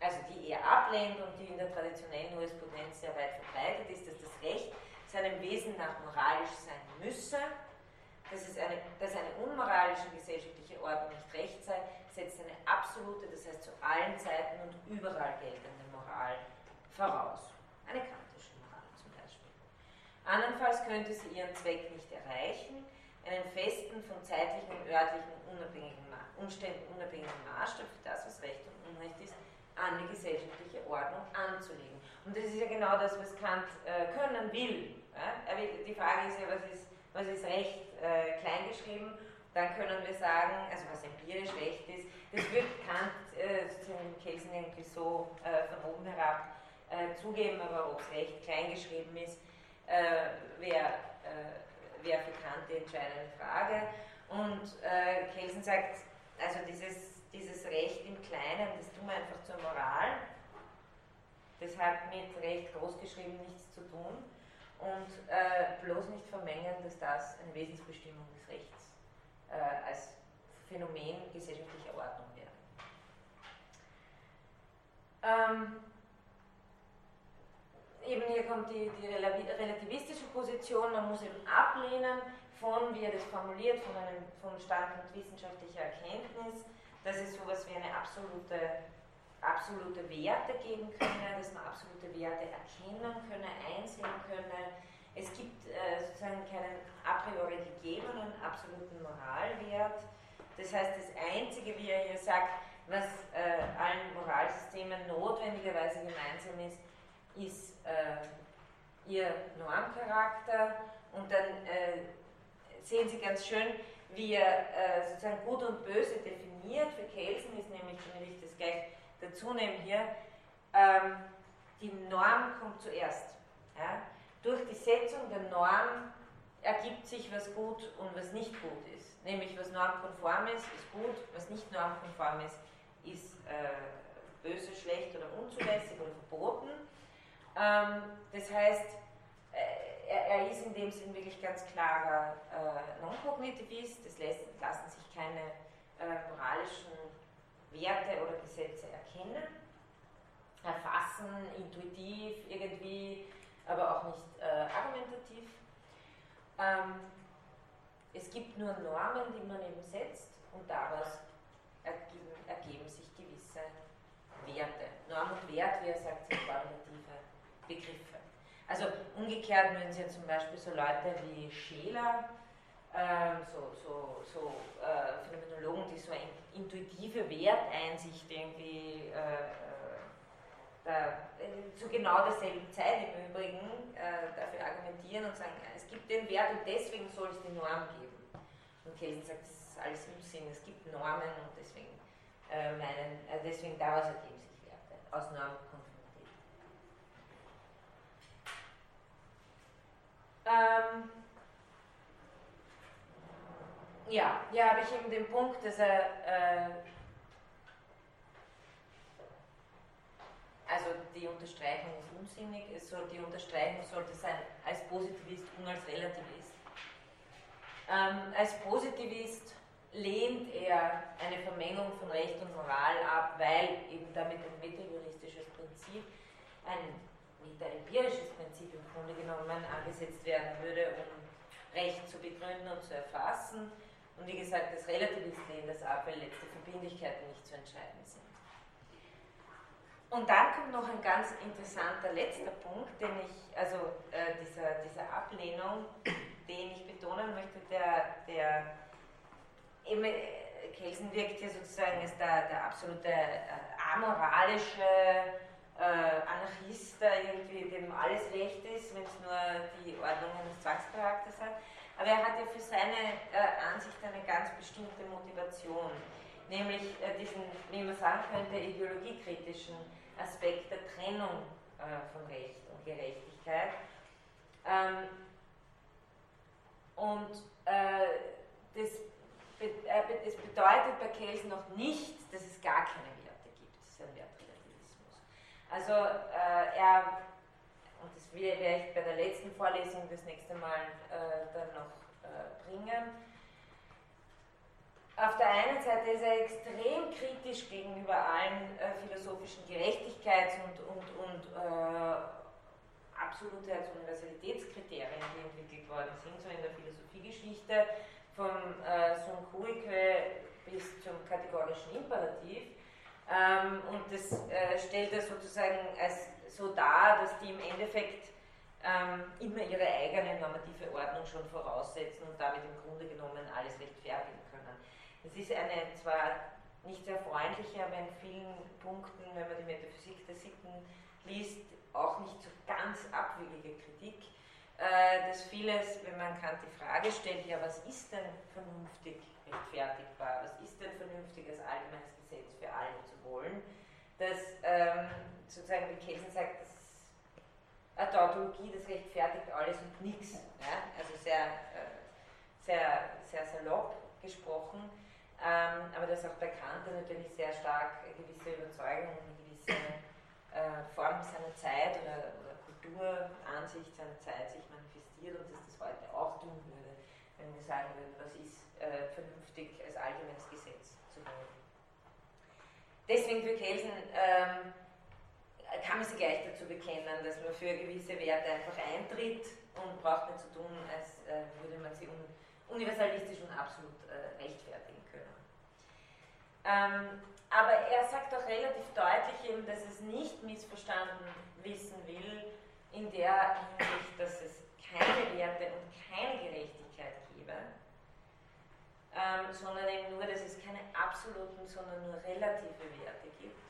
[SPEAKER 1] also die er ablehnt und die in der traditionellen Jurisprudenz sehr weit verbreitet ist, dass das Recht seinem Wesen nach moralisch sein müsse, dass, es eine, dass eine unmoralische gesellschaftliche Ordnung nicht Recht sei, setzt eine absolute, das heißt zu allen Zeiten und überall geltende Moral voraus. Eine kantische. Andernfalls könnte sie ihren Zweck nicht erreichen, einen festen, von zeitlichen und örtlichen unabhängigen Umständen unabhängigen Maßstab für das, was Recht und Unrecht ist, an die gesellschaftliche Ordnung anzulegen. Und das ist ja genau das, was Kant äh, können will. Ja? Die Frage ist ja, was ist, was ist Recht äh, kleingeschrieben? Dann können wir sagen, also was empirisch Recht ist, das wird Kant äh, sozusagen Kelsen irgendwie so äh, von oben herab äh, zugeben, aber ob es Recht kleingeschrieben ist, äh, wäre wär für Kant die entscheidende Frage. Und Kelsen sagt, also dieses, dieses Recht im Kleinen, das tun wir einfach zur Moral. Das hat mit Recht großgeschrieben nichts zu tun. Und äh, bloß nicht vermengen, dass das eine Wesensbestimmung des Rechts äh, als Phänomen gesellschaftlicher Ordnung wäre. Ähm, eben hier kommt die, die relativistische Position, man muss eben ablehnen, von, wie er das formuliert, von einem vom Standpunkt wissenschaftlicher Erkenntnis, dass es sowas wie eine absolute, absolute Werte geben könne, dass man absolute Werte erkennen könne, einsehen könne. Es gibt äh, sozusagen keinen a priori gegebenen absoluten Moralwert. Das heißt, das Einzige, wie er hier sagt, was äh, allen Moralsystemen notwendigerweise gemeinsam ist, ist äh, ihr Normcharakter und dann äh, sehen Sie ganz schön, wie er äh, sozusagen Gut und Böse definiert. Für Kelsen ist nämlich, damit ich das gleich dazu nehme hier, ähm, die Norm kommt zuerst. Ja? Durch die Setzung der Norm ergibt sich, was gut und was nicht gut ist. Nämlich, was normkonform ist, ist gut, was nicht normkonform ist, ist äh, böse, schlecht oder unzulässig oder verboten. Ähm, das heißt, äh, er, er, ist in dem Sinn wirklich ganz klarer äh, Non-Kognitivist. Es lassen sich keine äh, moralischen Werte oder Gesetze erkennen, erfassen, intuitiv irgendwie, aber auch nicht äh, argumentativ. Ähm, es gibt nur Normen, die man eben setzt und daraus ergeben, ergeben sich gewisse Werte. Norm und Wert, wie er sagt, sind qualitative Begriffe. Also umgekehrt würden Sie zum Beispiel so Leute wie Scheler, äh, so, so, so äh, Phänomenologen, die so eine intuitive Werteinsicht irgendwie äh, äh da, äh, zu genau derselben Zeit im Übrigen dafür argumentieren und sagen, es gibt den Wert und deswegen soll es die Norm geben. Und Kelsen sagt, das ist alles Unsinn, es gibt Normen und deswegen meinen, deswegen daraus ergeben sich Werte aus Normen Ähm, ja, hier habe ich eben den Punkt, dass er, äh, also die Unterstreichung ist unsinnig, es soll, die Unterstreichung sollte sein als Positivist und als Relativist. Ähm, als Positivist lehnt er eine Vermengung von Recht und Moral ab, weil eben damit ein metajuristisches Prinzip, ein meta-empirisches Prinzip im Grunde genommen angesetzt werden würde, um Recht zu begründen und zu erfassen. Und wie gesagt, das Relativist lehnt das ab, weil letzte Verbindlichkeiten nicht zu entscheiden sind. Und dann kommt noch ein ganz interessanter letzter Punkt, den ich, also äh, dieser, dieser Ablehnung, den ich betonen möchte, der, der eben, äh, Kelsen wirkt hier sozusagen als der, der absolute äh, amoralische äh, Anarchist, irgendwie dem alles recht ist, wenn es nur die Ordnung eines Zwangscharakters hat. Aber er hat ja für seine äh, Ansicht eine ganz bestimmte Motivation. nämlich äh, diesen, wie man sagen könnte, ideologiekritischen Aspekt der Trennung äh, von Recht und Gerechtigkeit. Ähm, und äh, das, be äh, das, bedeutet bei Kelsen noch nicht, dass es gar keine Werte gibt. Das ist ein Wertrelativismus. Also äh, er, und das werde ich bei der letzten Vorlesung das nächste Mal äh, dann noch äh, bringen, auf der einen Seite ist er extrem kritisch gegenüber allen äh, philosophischen Gerechtigkeits- und, und, und äh, Absolutheits- und Universalitätskriterien, die entwickelt worden sind, so in der Philosophiegeschichte, vom äh, Sun Kuike bis zum kategorischen Imperativ. Ähm, und das äh, stellt er sozusagen als so dar, dass die im Endeffekt ähm, immer ihre eigene normative Ordnung schon voraussetzen und damit im Grunde genommen alles rechtfertigen es ist eine zwar nicht sehr freundliche, aber in vielen Punkten, wenn man die Metaphysik der Sitten liest, auch nicht so ganz abwegige Kritik, äh, dass vieles, wenn man Kant die Frage stellt, ja, was ist denn vernünftig rechtfertigbar, was ist denn vernünftig als allgemeines Gesetz wollen, dass ähm, sozusagen, wie Kelsen sagt, das eine Tautologie, das rechtfertigt alles und nichts. Ja? Also sehr, äh, sehr, sehr salopp gesprochen. Ähm, aber das auch bei Kant natürlich sehr stark gewisse Überzeugung, eine gewisse äh, Form seiner Zeit oder, oder Kulturansicht seiner Zeit sich manifestiert und dass das heute auch tun würde, wenn wir sagen würden, was ist äh, vernünftig als allgemeines Gesetz zu wollen. Deswegen für Kelsen ähm, kann man sich gleich dazu bekennen, dass man für gewisse Werte einfach eintritt und braucht nicht zu so tun, als äh, würde man sie un universalistisch und absolut äh, rechtfertigen. Ähm, aber er sagt auch relativ deutlich eben, dass es nicht missverstanden wissen will, in der Hinsicht, dass es keine Werte und keine Gerechtigkeit gebe, ähm, sondern eben nur, dass es keine absoluten, sondern nur relative Werte gibt.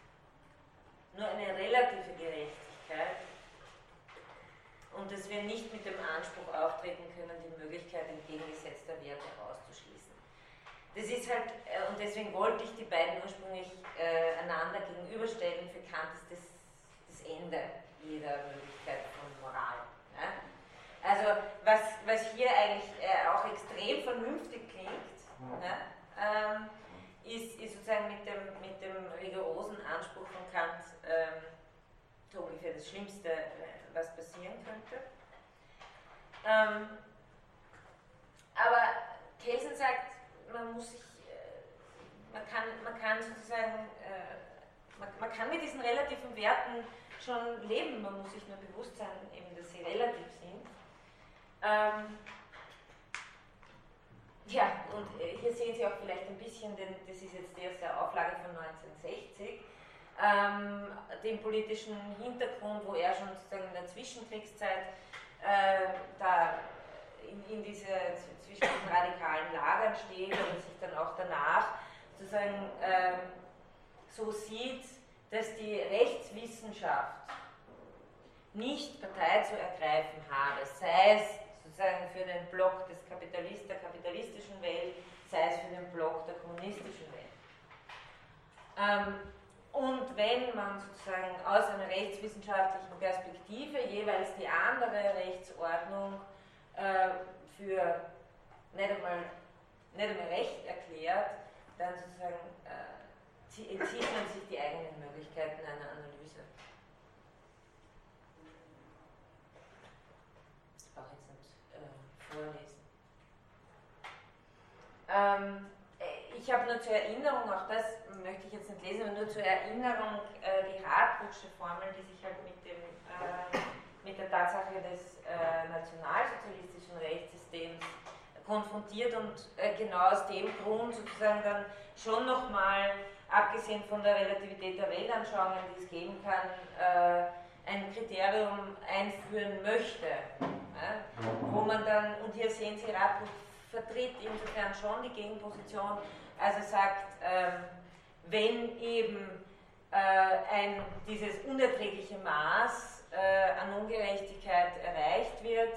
[SPEAKER 1] Nur eine relative Gerechtigkeit und dass wir nicht mit dem Anspruch auftreten können, die Möglichkeit entgegengesetzter Werte auszuschließen. Das ist halt, äh, und deswegen wollte ich die beiden ursprünglich äh, einander gegenüberstellen. Für Kant ist das das Ende jeder Möglichkeit von Moral. Ja? Also, was, was hier eigentlich äh, auch extrem vernünftig klingt, ja, ähm, ist, ist sozusagen mit dem, mit dem rigorosen Anspruch von Kant ähm, so ungefähr das Schlimmste, äh, was passieren könnte. Ähm, aber Kelsen sagt, man muss sich, äh, man kann, man kann sozusagen, äh, man, man kann mit diesen relativen Werten schon leben, man muss sich nur bewusst sein, eben, dass sie relativ sind. Ähm, ja, und äh, hier sehen Sie auch vielleicht ein bisschen, denn das ist jetzt die der Auflage von 1960, ähm, den politischen Hintergrund, wo er schon sozusagen in der Zwischenkriegszeit äh, da in, in diese, zwischen diesen radikalen Lagern steht und sich dann auch danach sozusagen ähm, so sieht, dass die Rechtswissenschaft nicht Partei zu ergreifen habe, sei es sozusagen für den Block des Kapitalist, der kapitalistischen Welt, sei es für den Block der kommunistischen Welt. Ähm, und wenn man sozusagen aus einer rechtswissenschaftlichen Perspektive jeweils die andere Rechtsordnung äh, für nicht einmal, nicht einmal recht erklärt, dann sozusagen äh, entzieht man sich die eigenen Möglichkeiten einer Analyse. Das brauche ich jetzt nicht äh, vorlesen. Ähm, äh, ich habe nur zur Erinnerung, auch das möchte ich jetzt nicht lesen, aber nur zur Erinnerung äh, die Hartbuchsche Formel, die sich halt mit dem äh, mit der Tatsache des äh, nationalsozialistischen Rechtssystems konfrontiert und äh, genau aus dem Grund sozusagen dann schon nochmal, abgesehen von der Relativität der Weltanschauungen, die es geben kann, äh, ein Kriterium einführen möchte. wo man dann, und hier sehen Sie, Radbuch vertritt insofern schon die Gegenposition, also sagt, ähm, wenn eben äh, ein, dieses unerträgliche Maß äh, an Ungerechtigkeit erreicht wird,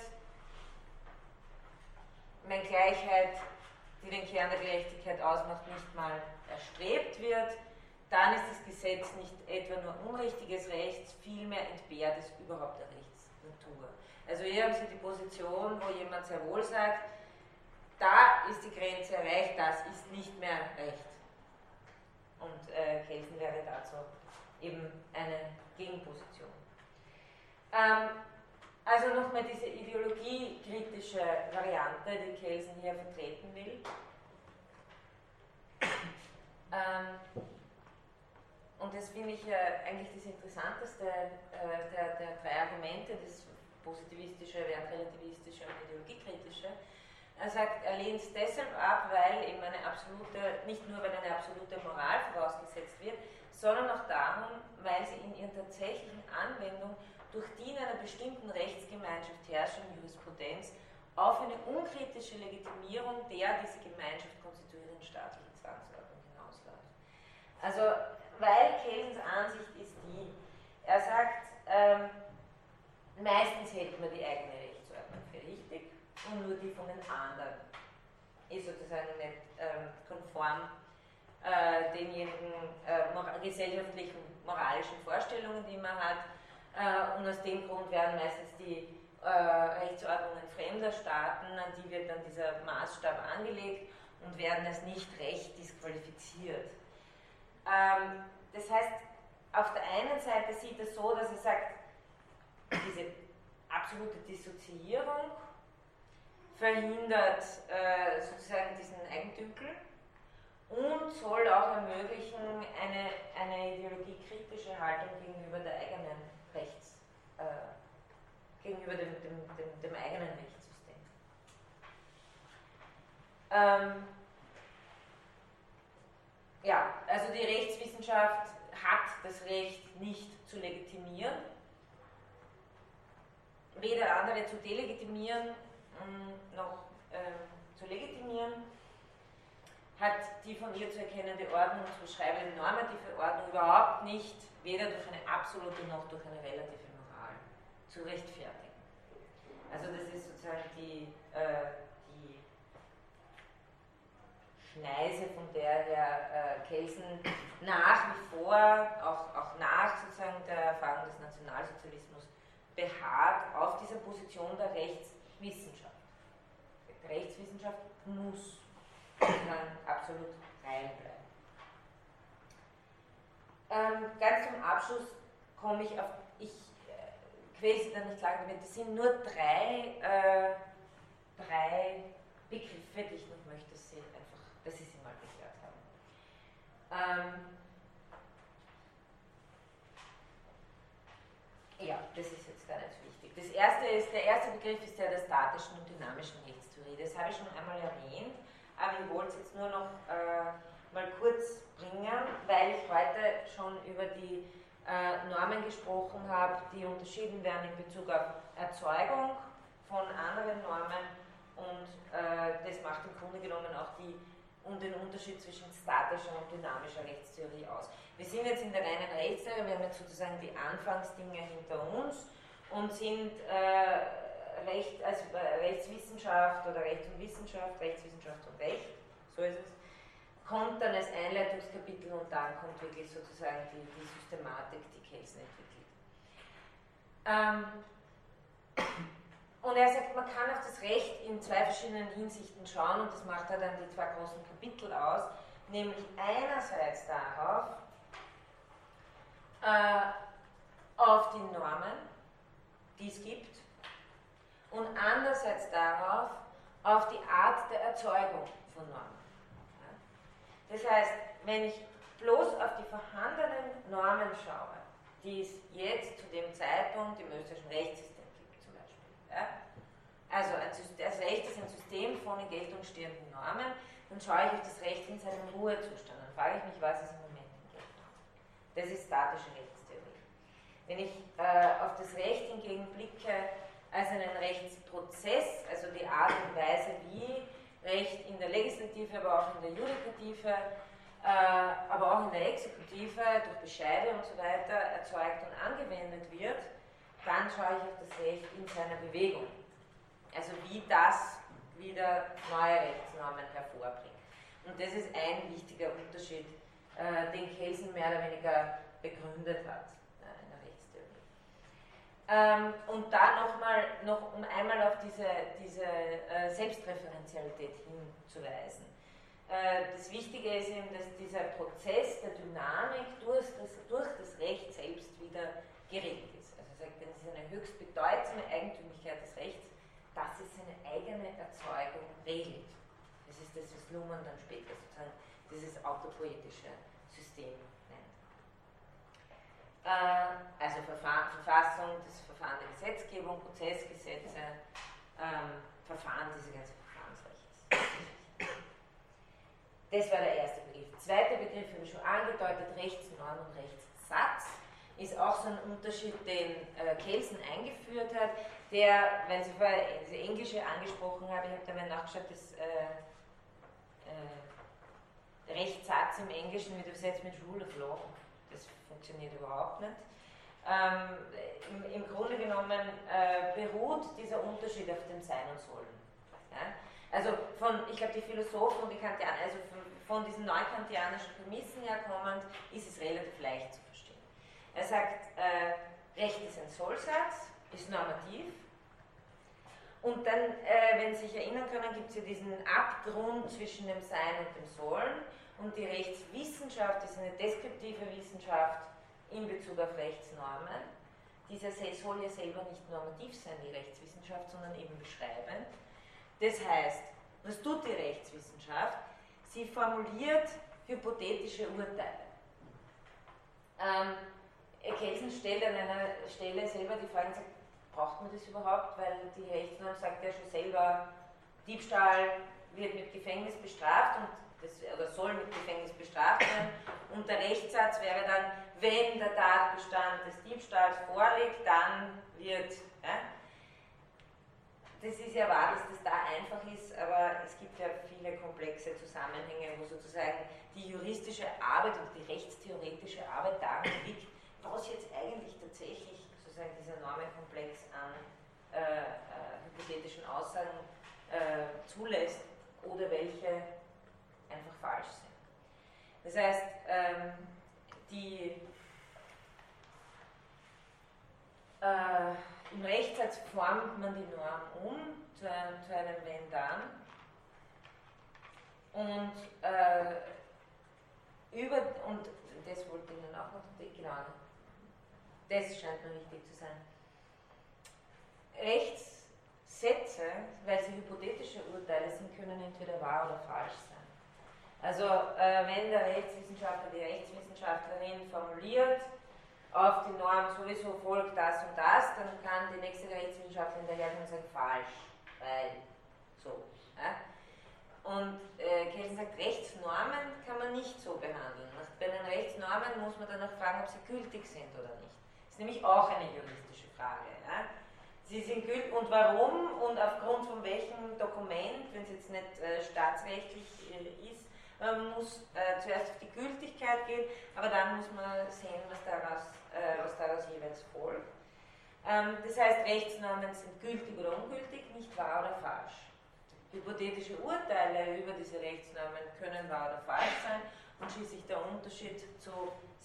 [SPEAKER 1] wenn Gleichheit die den Kern der Gerechtigkeit ausmacht, nicht mal erstrebt wird, dann ist das Gesetz nicht etwa nur unrichtiges Recht, vielmehr entbehrt es überhaupt der Rechtsnatur. Also hier haben Sie die Position, wo jemand sehr wohl sagt, da ist die Grenze erreicht, das ist nicht mehr Recht. Und äh, Kelsen wäre dazu eben eine Gegenposition. Ähm, also nochmal diese ideologiekritische Variante, die Kelsen hier vertreten will. Ähm, und das finde ich äh, eigentlich das Interessanteste äh, der, der drei Argumente, das positivistische, wertrelativistische und ideologiekritische. Er sagt, er lehnt es deshalb ab, weil eben eine absolute, nicht nur weil eine absolute Moral vorausgesetzt wird, sondern auch darum, weil sie in ihrer tatsächlichen Anwendung durch die in einer bestimmten Rechtsgemeinschaft herrschende Jurisprudenz auf eine unkritische Legitimierung der diese Gemeinschaft konstituierenden staatlichen Zwangsordnung hinausläuft. Also, weil Kelsens Ansicht ist die, er sagt, ähm, meistens hält man die eigene Rechtsordnung für richtig und nur die von den anderen ist sozusagen nicht ähm, konform äh, denjenigen äh, gesellschaftlichen, moralischen Vorstellungen, die man hat. Äh, und aus dem Grund werden meistens die äh, Rechtsordnungen fremder Staaten, an die wird dann dieser Maßstab angelegt und werden als nicht recht disqualifiziert. Ähm, das heißt, auf der einen Seite sieht er so, dass er sagt, diese absolute Dissoziierung verhindert äh, sozusagen diesen Eigendünkel und soll auch ermöglichen eine, eine ideologiekritische Haltung gegenüber der eigenen Rechts, äh, gegenüber dem, dem, dem, dem, eigenen Rechtssystem. Ähm, ja, also die Rechtswissenschaft hat das Recht nicht zu legitimieren, weder andere zu delegitimieren noch äh, zu legitimieren hat die von ihr zu erkennende Ordnung zu beschreibende normative Ordnung überhaupt nicht, weder durch eine absolute noch durch eine relative Moral zu rechtfertigen. Also das ist sozusagen die, äh, die Schneise, von der Herr äh, Kelsen nach wie vor, auch, auch nach sozusagen der Erfahrung des Nationalsozialismus, beharrt auf dieser Position der Rechtswissenschaft. Die Rechtswissenschaft muss kann absolut rein bleiben. Ähm, ganz zum Abschluss komme ich auf, ich äh, quäle Sie dann nicht lange damit, das sind nur drei, äh, drei Begriffe, die ich noch möchte, dass Sie einfach, dass Sie sie mal gehört haben. Ähm, ja, das ist jetzt gar nicht wichtig. Das erste ist, der erste Begriff ist der der statischen und dynamischen Rechtstheorie. Das habe ich schon einmal erwähnt aber ich wollte es jetzt nur noch äh, mal kurz bringen, weil ich heute schon über die äh, Normen gesprochen habe, die unterschieden werden in Bezug auf Erzeugung von anderen Normen und äh, das macht im Grunde genommen auch die, um den Unterschied zwischen statischer und dynamischer Rechtstheorie aus. Wir sind jetzt in der reinen Rechtstheorie, wir haben jetzt sozusagen die Anfangsdinge hinter uns und sind äh, Recht, also Rechtswissenschaft oder Recht und Wissenschaft, Rechtswissenschaft und Recht, so ist es, kommt dann als Einleitungskapitel und dann kommt wirklich sozusagen die, die Systematik, die Kelsen entwickelt. Ähm, und er sagt, man kann auf das Recht in zwei verschiedenen Hinsichten schauen und das macht er dann die zwei großen Kapitel aus, nämlich einerseits darauf, äh, auf die Normen, die es gibt, und andererseits darauf, auf die Art der Erzeugung von Normen. Das heißt, wenn ich bloß auf die vorhandenen Normen schaue, die es jetzt zu dem Zeitpunkt im österreichischen Rechtssystem. Ja? Also ein das Recht ist ein System von in Geltung stehenden Normen, dann schaue ich auf das Recht in seinem Ruhezustand. Dann frage ich mich, was ist im Moment in Geltung. Das ist statische Rechtstheorie. Wenn ich äh, auf das Recht hingegen blicke, als einen Rechtsprozess, also die Art und Weise, wie Recht in der Legislative, aber auch in der Judikative, äh, aber auch in der Exekutive durch Bescheide und so weiter erzeugt und angewendet wird, dann schaue ich auf das Recht in seiner Bewegung. Also wie das wieder neue Rechtsnormen hervorbringt. Und das ist ein wichtiger Unterschied, äh, den Kelsen mehr oder weniger begründet hat äh, in der Rechtstheorie. Ähm, und da nochmal, noch um einmal auf diese, diese äh, Selbstreferenzialität hinzuweisen. Äh, das Wichtige ist eben, dass dieser Prozess der Dynamik durch das, durch das Recht selbst wieder geregelt ist. Also er sagt, das ist eine höchst bedeutsame Eigentümlichkeit des Rechts, dass es seine eigene Erzeugung regelt. Das ist das, was Luhmann dann später sozusagen dieses autopoetische System nennt. Äh, also Verfassung, das Verfahren der Gesetzgebung, Prozessgesetze, ähm, Verfahren, diese ganze Verfahrensrechts. Das war der erste Begriff. Zweiter Begriff habe ich schon angedeutet, Rechtsnorm und Rechtssatz. Ist auch so ein Unterschied, den äh, Kelsen eingeführt hat, der, wenn Sie vorher diese Englische angesprochen haben, ich habe da mal nachgeschaut, das äh, äh, Rechtssatz im Englischen wird übersetzt mit Rule of Law. Das funktioniert überhaupt nicht. Ähm, im, im, Grunde genommen äh, beruht dieser Unterschied auf dem Sein und Sollen. Ja? Also von, ich glaube, die Philosophen und die Kantianer, also von, von diesen neukantianischen Prämissen her kommend, ist es relativ leicht zu. Er sagt, äh, Recht ist ein Sollsatz, ist normativ. Und dann, äh, wenn Sie sich erinnern können, gibt es ja diesen Abgrund zwischen dem Sein und dem Sollen. Und die Rechtswissenschaft ist eine deskriptive Wissenschaft in Bezug auf Rechtsnormen. Dieser soll ja selber nicht normativ sein, die Rechtswissenschaft, sondern eben beschreibend. Das heißt, was tut die Rechtswissenschaft? Sie formuliert hypothetische Urteile. Ähm, Kelsen stellt an einer Stelle selber die Frage, braucht man das überhaupt? Weil die Rechtsnorm sagt ja schon selber, Diebstahl wird mit Gefängnis bestraft und das, oder soll mit Gefängnis bestraft werden. Und der Rechtssatz wäre dann, wenn der Tatbestand des Diebstahls vorliegt, dann wird ja, das ist ja wahr, dass das da einfach ist, aber es gibt ja viele komplexe Zusammenhänge, wo sozusagen die juristische Arbeit und die rechtstheoretische Arbeit darin liegt, was jetzt eigentlich tatsächlich sozusagen dieser Normenkomplex an äh, äh, hypothetischen Aussagen äh, zulässt oder welche einfach falsch sind. Das heißt, ähm, die äh, im Rechtssatz formt man die Norm um zu einem, zu einem Wenn-Dann. Und äh, über, und das wollte ich Ihnen auch noch, genau, das scheint mir wichtig zu sein. Rechtssätze, weil sie hypothetische Urteile sind, können entweder wahr oder falsch sein. Also äh, wenn der Rechtswissenschaftler, die Rechtswissenschaftlerin formuliert, auf die Norm sowieso folgt das und das, dann kann die nächste Rechtswissenschaftlerin hinterher und sagen, falsch, weil so. Ja? Und äh, Kelsen sagt, Rechtsnormen kann man nicht so behandeln. Bei den Rechtsnormen muss man dann auch fragen, ob sie gültig sind oder nicht. Ist nämlich auch eine juristische Frage. Ja? Sie sind gültig und warum und aufgrund von welchem Dokument, wenn es jetzt nicht äh, staatsrechtlich äh, ist, man muss äh, zuerst auf die Gültigkeit gehen, aber dann muss man sehen, was daraus äh, was daraus jeweils folgt. Ähm, das heißt, Rechtsnormen sind gültig oder ungültig, nicht wahr oder falsch. Hypothetische Urteile über diese Rechtsnormen können wahr oder falsch sein und schließlich der Unterschied zu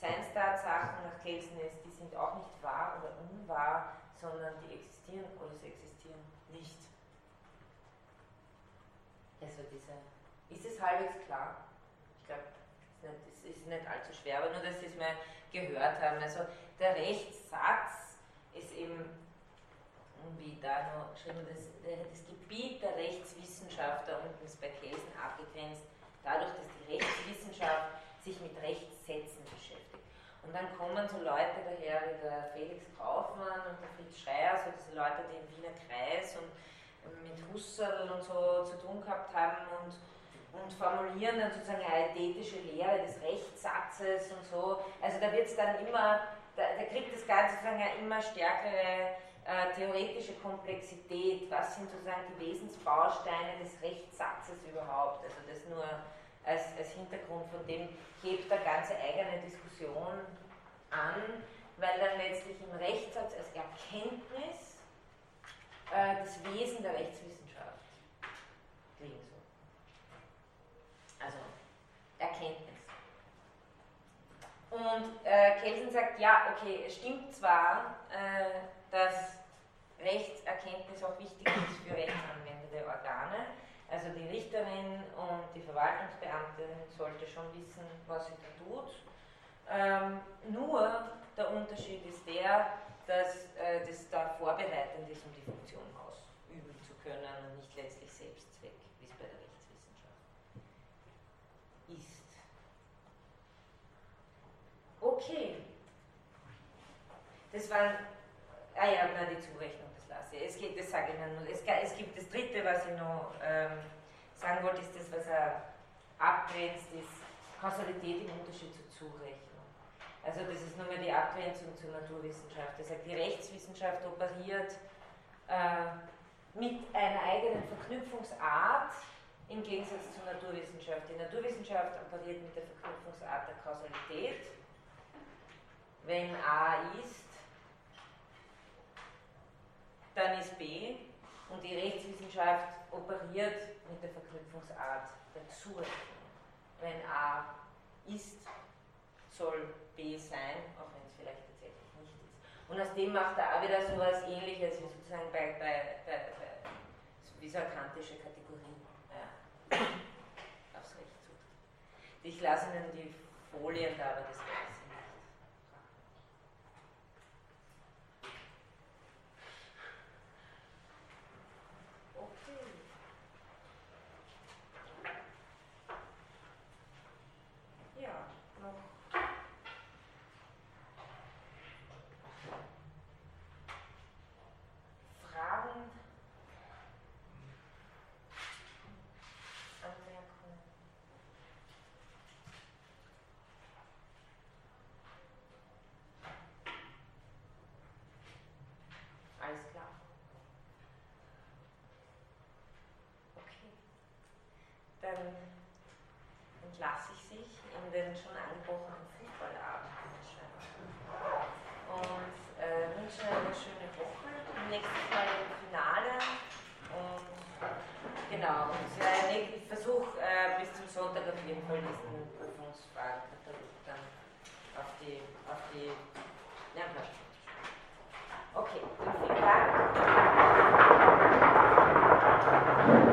[SPEAKER 1] Seinstatsachen nach Kelsen ist, die sind auch nicht wahr oder unwahr, sondern die existieren oder sie existieren nicht. Also diese, ist es halbwegs klar? Ich glaube, es ist nicht allzu schwer, aber nur, dass Sie es mal gehört haben. Also der Rechtssatz ist eben, wie da noch geschrieben, das, das Gebiet der Rechtswissenschaft, unten ist bei Kelsen abgegrenzt, dadurch, dass die Rechtswissenschaft sich mit Rechtssätzen beschäftigt. Und dann kommen so Leute daher wie der Felix Kaufmann und der Fritz Schreier, so diese Leute, die im Wiener Kreis und mit Husserl und so zu tun gehabt haben und und formulieren dann sozusagen eine ethische Lehre des Rechtssatzes und so. Also da wird es dann immer, da, da, kriegt das Ganze sozusagen eine immer stärkere äh, theoretische Komplexität. Was sind sozusagen die Wesensbausteine des Rechtssatzes überhaupt? Also das nur als, als Hintergrund, von dem hebt er ganze eigene Diskussion an, weil dann letztlich im Rechtssatz als Erkenntnis äh, das Wesen der Rechtswissenschaft klingt soll. Also Erkenntnis. Und äh, Kelsen sagt, ja, okay, es stimmt zwar, äh, dass Rechtserkenntnis auch wichtig ist für rechtsanwendende Organe, also die Richterin und die Verwaltungsbeamte sollte schon wissen, was sie da tut. Ähm, nur der Unterschied ist der, dass äh, das da vorbereitend ist, um die Funktion ausüben zu können und nicht letztlich Selbstzweck, wie es bei der Rechtswissenschaft ist. Okay. Das waren, ah ja, na, die Zurechnung. Es geht, das sage ich nur. Es, es gibt das dritte, was ich noch ähm, sagen wollte, ist das, was er abgrenzt, ist Kausalität im Unterschied zur Zurechnung. Also das ist nur mal die Abgrenzung zur Naturwissenschaft. Er sagt, die Rechtswissenschaft operiert äh, mit einer eigenen Verknüpfungsart im Gegensatz zur Naturwissenschaft. Die Naturwissenschaft operiert mit der Verknüpfungsart der Kausalität. Wenn A ist, dann ist B. Und die Rechtswissenschaft operiert mit der Verknüpfungsart der Zurechnung. Wenn A ist, soll B sein, auch wenn es vielleicht tatsächlich nicht ist. Und aus dem macht er auch wieder so etwas ähnliches wie sozusagen bei, bei, bei, bei wie so eine kantische Kategorie ja, aufs Recht sucht. Ich lasse Ihnen die Folien da, aber das weiß ich nicht. Okay. Ja, noch Fragen, Anmerkungen? Alles klar. Okay. Dann entlasse ich sich in den schon angebrochenen Fußballabend. Und äh, wünsche eine schöne Woche. Nächstes Mal im Finale. Und genau, und ich versuche äh, bis zum Sonntag auf jeden Fall diesen Prüfungsfragenkatalog dann auf die, auf die,